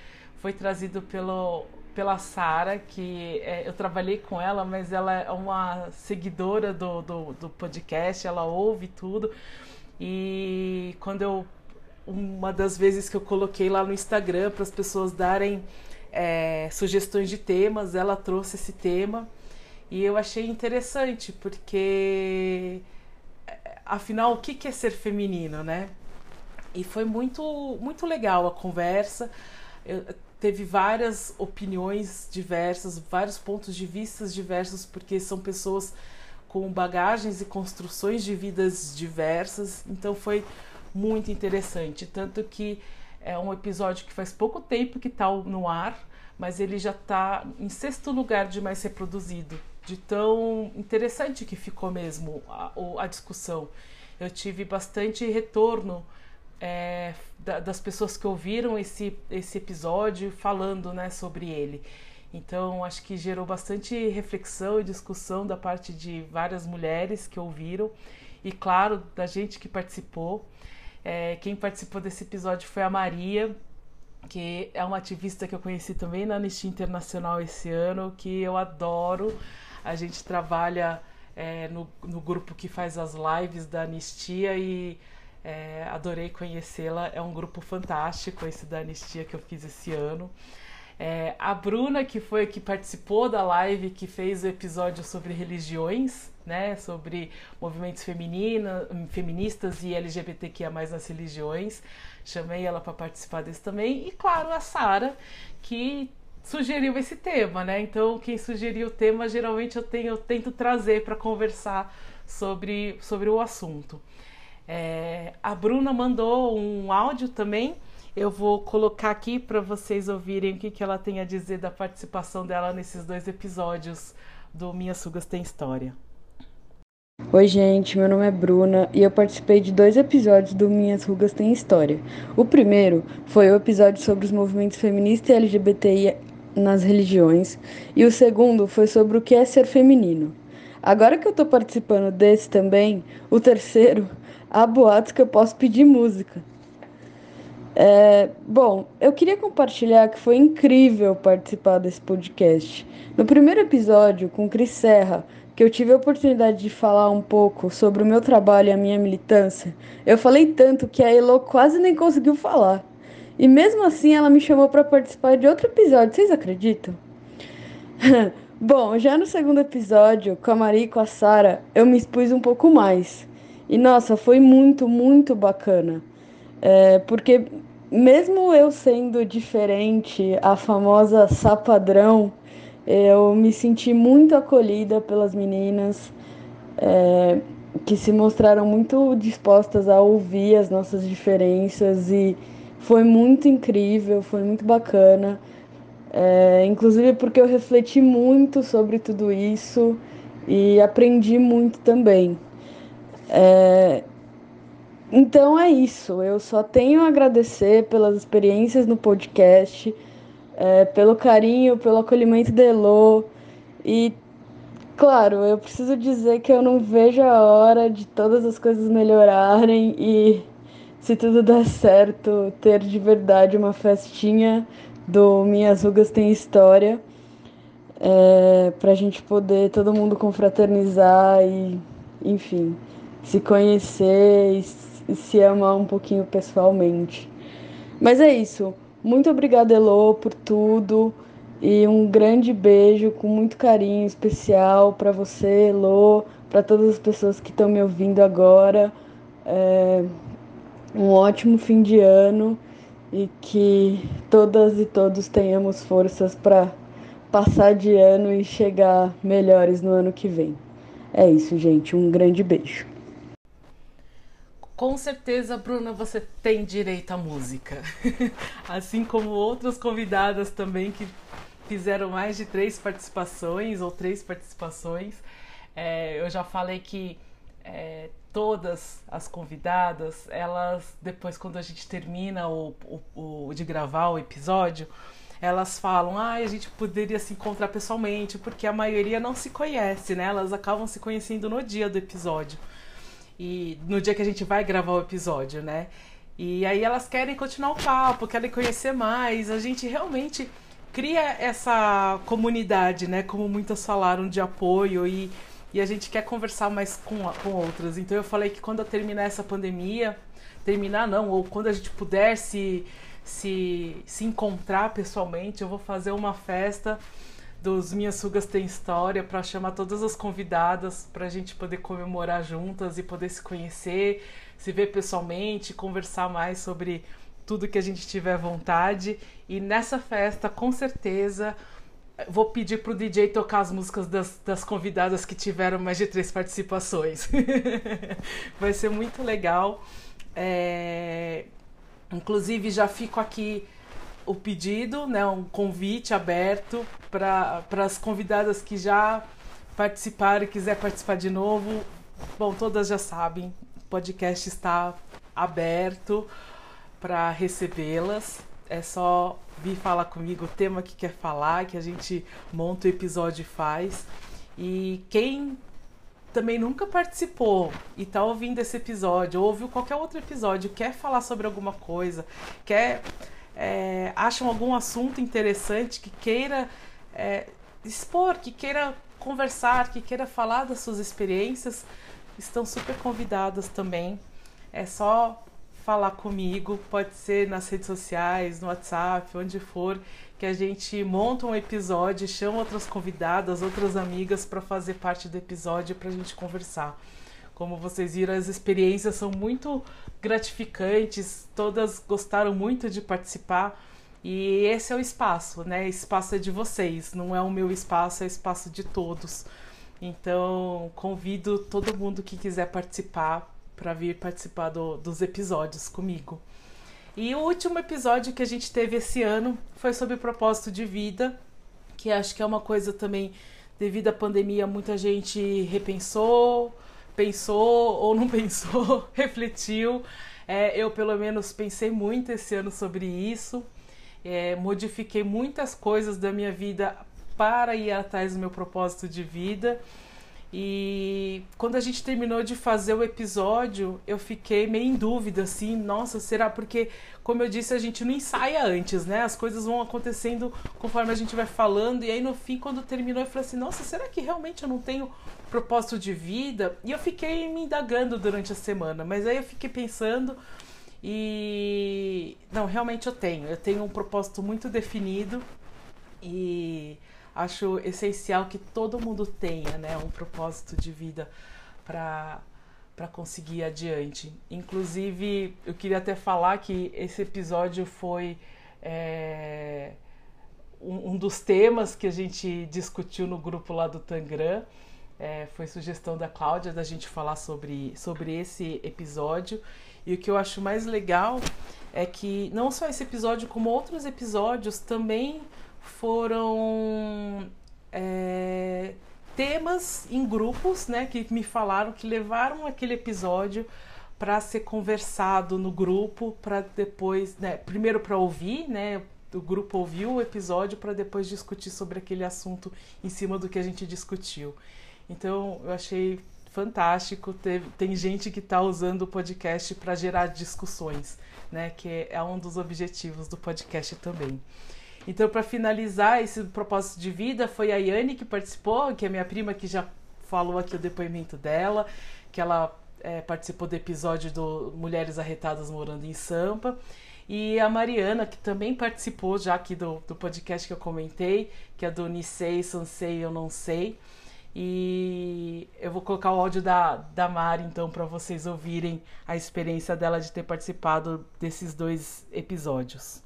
Foi trazido pelo pela Sara, que é, eu trabalhei com ela, mas ela é uma seguidora do, do, do, podcast, ela ouve tudo. E quando eu. Uma das vezes que eu coloquei lá no Instagram para as pessoas darem é, sugestões de temas, ela trouxe esse tema. E eu achei interessante, porque afinal, o que, que é ser feminino, né? E foi muito, muito legal a conversa. Eu, teve várias opiniões diversas, vários pontos de vista diversos, porque são pessoas com bagagens e construções de vidas diversas. Então foi muito interessante. Tanto que é um episódio que faz pouco tempo que está no ar, mas ele já está em sexto lugar de mais reproduzido. De tão interessante que ficou mesmo a, a discussão. Eu tive bastante retorno é, da, das pessoas que ouviram esse, esse episódio falando né, sobre ele. Então, acho que gerou bastante reflexão e discussão da parte de várias mulheres que ouviram e, claro, da gente que participou. É, quem participou desse episódio foi a Maria, que é uma ativista que eu conheci também na Anistia Internacional esse ano, que eu adoro. A gente trabalha é, no, no grupo que faz as lives da Anistia e é, adorei conhecê-la. É um grupo fantástico esse da Anistia que eu fiz esse ano. É, a Bruna, que foi que participou da live, que fez o episódio sobre religiões, né, sobre movimentos feminina, feministas e LGBTQIA nas religiões. Chamei ela para participar desse também. E claro, a Sara, que sugeriu esse tema, né? Então, quem sugeriu o tema, geralmente eu tenho eu tento trazer para conversar sobre, sobre o assunto. É, a Bruna mandou um áudio também. Eu vou colocar aqui para vocês ouvirem o que, que ela tem a dizer da participação dela nesses dois episódios do Minhas Sugas Tem História. Oi, gente, meu nome é Bruna e eu participei de dois episódios do Minhas Rugas Tem História. O primeiro foi o episódio sobre os movimentos feministas e LGBTI nas religiões, e o segundo foi sobre o que é ser feminino. Agora que eu tô participando desse também, o terceiro há boatos que eu posso pedir música. É, bom, eu queria compartilhar que foi incrível participar desse podcast. No primeiro episódio, com Cris Serra, que eu tive a oportunidade de falar um pouco sobre o meu trabalho e a minha militância, eu falei tanto que a Elo quase nem conseguiu falar. E mesmo assim ela me chamou para participar de outro episódio, vocês acreditam? Bom, já no segundo episódio, com a Maria e com a Sara, eu me expus um pouco mais. E nossa, foi muito, muito bacana. É, porque mesmo eu sendo diferente, a famosa sapadrão, eu me senti muito acolhida pelas meninas é, que se mostraram muito dispostas a ouvir as nossas diferenças e foi muito incrível, foi muito bacana. É, inclusive porque eu refleti muito sobre tudo isso e aprendi muito também. É... Então é isso. Eu só tenho a agradecer pelas experiências no podcast, é, pelo carinho, pelo acolhimento da Elo. E, claro, eu preciso dizer que eu não vejo a hora de todas as coisas melhorarem e, se tudo der certo, ter de verdade uma festinha do Minhas Rugas Tem História. É, para a gente poder todo mundo confraternizar e, enfim se conhecer e se amar um pouquinho pessoalmente. Mas é isso. Muito obrigada, Elo, por tudo. E um grande beijo com muito carinho especial para você, Elo, para todas as pessoas que estão me ouvindo agora. É um ótimo fim de ano e que todas e todos tenhamos forças para passar de ano e chegar melhores no ano que vem. É isso, gente. Um grande beijo. Com certeza, Bruna, você tem direito à música. assim como outras convidadas também que fizeram mais de três participações ou três participações. É, eu já falei que é, todas as convidadas, elas, depois, quando a gente termina o, o, o de gravar o episódio, elas falam, ah, a gente poderia se encontrar pessoalmente, porque a maioria não se conhece, né? Elas acabam se conhecendo no dia do episódio e no dia que a gente vai gravar o episódio, né? E aí elas querem continuar o papo, querem conhecer mais. A gente realmente cria essa comunidade, né? Como muitas falaram, de apoio e, e a gente quer conversar mais com, com outras. Então eu falei que quando terminar essa pandemia, terminar não, ou quando a gente puder se, se, se encontrar pessoalmente, eu vou fazer uma festa dos Minhas Sugas Tem História para chamar todas as convidadas para a gente poder comemorar juntas e poder se conhecer, se ver pessoalmente, conversar mais sobre tudo que a gente tiver vontade. E nessa festa, com certeza, vou pedir pro DJ tocar as músicas das, das convidadas que tiveram mais de três participações. Vai ser muito legal. É... Inclusive, já fico aqui o pedido, né, um convite aberto para as convidadas que já participaram e quiser participar de novo. Bom, todas já sabem, o podcast está aberto para recebê-las. É só vir falar comigo o tema que quer falar, que a gente monta o episódio e faz. E quem também nunca participou e está ouvindo esse episódio, ou ouviu qualquer outro episódio, quer falar sobre alguma coisa, quer é, acham algum assunto interessante que queira é, expor, que queira conversar, que queira falar das suas experiências, estão super convidadas também. É só falar comigo, pode ser nas redes sociais, no WhatsApp, onde for, que a gente monta um episódio, chama outras convidadas, outras amigas para fazer parte do episódio para a gente conversar. Como vocês viram, as experiências são muito gratificantes, todas gostaram muito de participar. E esse é o espaço, né? Espaço é de vocês, não é o meu espaço, é espaço de todos. Então, convido todo mundo que quiser participar para vir participar do, dos episódios comigo. E o último episódio que a gente teve esse ano foi sobre propósito de vida, que acho que é uma coisa também, devido à pandemia, muita gente repensou, pensou ou não pensou, refletiu. É, eu, pelo menos, pensei muito esse ano sobre isso. É, modifiquei muitas coisas da minha vida para ir atrás do meu propósito de vida. E quando a gente terminou de fazer o episódio, eu fiquei meio em dúvida, assim, nossa, será? Porque, como eu disse, a gente não ensaia antes, né? As coisas vão acontecendo conforme a gente vai falando. E aí, no fim, quando terminou, eu falei assim, nossa, será que realmente eu não tenho propósito de vida? E eu fiquei me indagando durante a semana, mas aí eu fiquei pensando e. Não, realmente eu tenho. Eu tenho um propósito muito definido e acho essencial que todo mundo tenha né, um propósito de vida para para conseguir ir adiante. Inclusive, eu queria até falar que esse episódio foi é, um, um, dos temas que a gente discutiu no grupo lá do Tangram. É, foi sugestão da Cláudia da gente falar sobre, sobre esse episódio. E o que eu acho mais legal é que não só esse episódio, como outros episódios também foram é, temas em grupos, né, que me falaram que levaram aquele episódio para ser conversado no grupo, para depois, né, primeiro para ouvir, né, o grupo ouviu o episódio para depois discutir sobre aquele assunto em cima do que a gente discutiu. Então, eu achei fantástico. Tem gente que está usando o podcast para gerar discussões, né? Que é um dos objetivos do podcast também. Então, para finalizar esse propósito de vida, foi a Yane que participou, que é minha prima que já falou aqui o depoimento dela, que ela é, participou do episódio do Mulheres Arretadas Morando em Sampa. E a Mariana, que também participou já aqui do, do podcast que eu comentei, que é do Nisei, Sansei, Eu Não Sei. E eu vou colocar o áudio da, da Mari, então, para vocês ouvirem a experiência dela de ter participado desses dois episódios.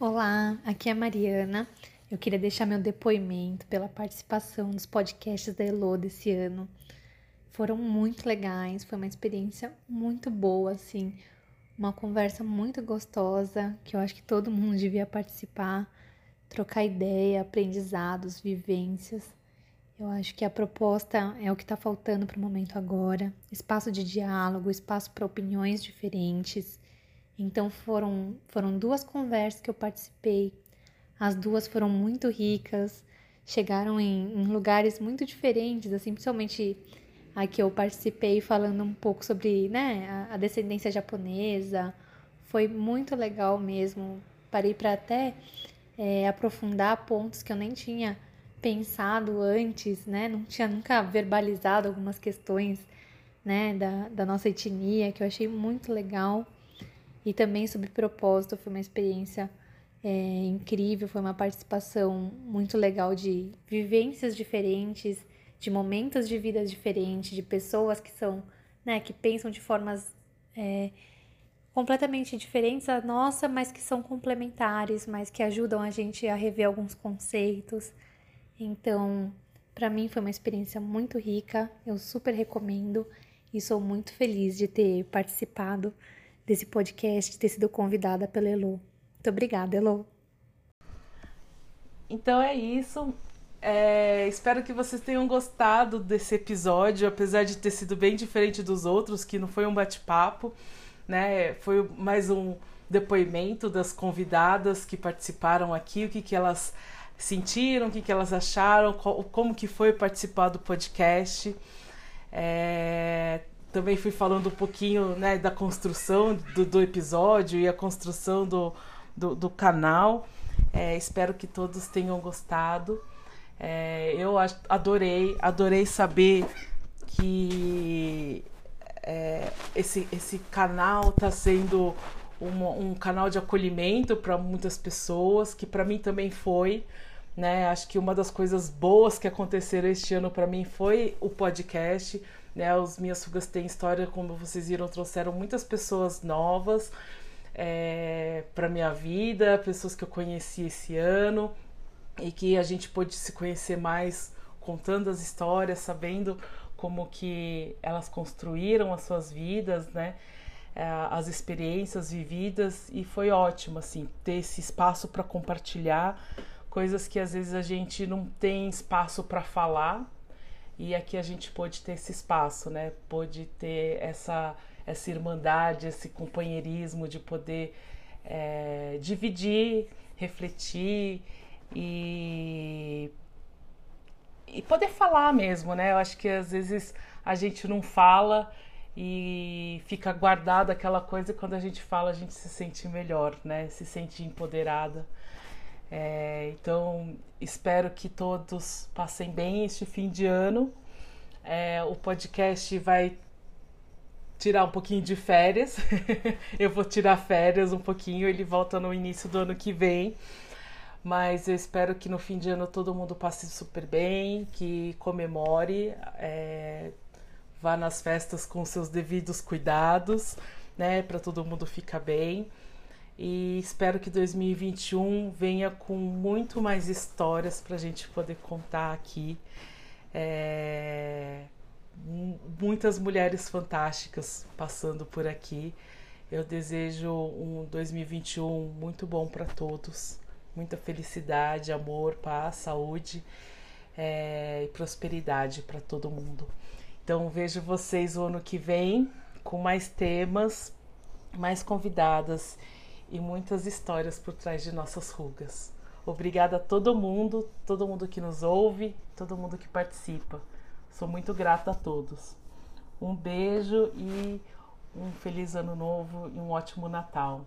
Olá, aqui é a Mariana. Eu queria deixar meu depoimento pela participação nos podcasts da Elo desse ano. Foram muito legais, foi uma experiência muito boa, assim, uma conversa muito gostosa, que eu acho que todo mundo devia participar, trocar ideia, aprendizados, vivências. Eu acho que a proposta é o que está faltando para o momento agora: espaço de diálogo, espaço para opiniões diferentes. Então foram foram duas conversas que eu participei. As duas foram muito ricas, chegaram em, em lugares muito diferentes, assim, principalmente a que eu participei falando um pouco sobre né, a, descendência japonesa. Foi muito legal mesmo. Parei para até é, aprofundar pontos que eu nem tinha pensado antes, né? Não tinha nunca verbalizado algumas questões, né, da, da nossa etnia, que eu achei muito legal. E também sobre propósito, foi uma experiência é, incrível, foi uma participação muito legal de vivências diferentes, de momentos de vida diferentes, de pessoas que são, né, que pensam de formas é, completamente diferentes da nossa, mas que são complementares, mas que ajudam a gente a rever alguns conceitos. Então, para mim foi uma experiência muito rica, eu super recomendo e sou muito feliz de ter participado desse podcast, ter sido convidada pela Elo. Muito obrigada, Elo. Então é isso. É, espero que vocês tenham gostado desse episódio, apesar de ter sido bem diferente dos outros, que não foi um bate-papo, né? Foi mais um depoimento das convidadas que participaram aqui, o que, que elas sentiram, o que, que elas acharam, como que foi participar do podcast. É, também fui falando um pouquinho né, da construção do, do episódio e a construção do, do, do canal. É, espero que todos tenham gostado. É, eu adorei, adorei saber que é, esse, esse canal está sendo um, canal de acolhimento para muitas pessoas, que para mim também foi. Né? Acho que uma das coisas boas que aconteceram este ano para mim foi o podcast. Né? Os Minhas Fugas Têm História, como vocês viram, trouxeram muitas pessoas novas é, para minha vida, pessoas que eu conheci esse ano e que a gente pôde se conhecer mais contando as histórias, sabendo como que elas construíram as suas vidas, né? É, as experiências vividas e foi ótimo assim ter esse espaço para compartilhar coisas que às vezes a gente não tem espaço para falar e aqui a gente pôde ter esse espaço, né? Pôde ter essa essa irmandade, esse companheirismo de poder é, dividir, refletir e e poder falar mesmo, né? Eu acho que às vezes a gente não fala e fica guardada aquela coisa e quando a gente fala a gente se sente melhor, né? Se sente empoderada. É, então espero que todos passem bem este fim de ano. É, o podcast vai tirar um pouquinho de férias. eu vou tirar férias um pouquinho, ele volta no início do ano que vem. Mas eu espero que no fim de ano todo mundo passe super bem, que comemore. É, vá nas festas com seus devidos cuidados, né, para todo mundo ficar bem. E espero que 2021 venha com muito mais histórias para a gente poder contar aqui. É, muitas mulheres fantásticas passando por aqui. Eu desejo um 2021 muito bom para todos. Muita felicidade, amor, paz, saúde é, e prosperidade para todo mundo. Então vejo vocês o ano que vem com mais temas, mais convidadas e muitas histórias por trás de nossas rugas. Obrigada a todo mundo, todo mundo que nos ouve, todo mundo que participa. Sou muito grata a todos. Um beijo e um feliz ano novo e um ótimo Natal.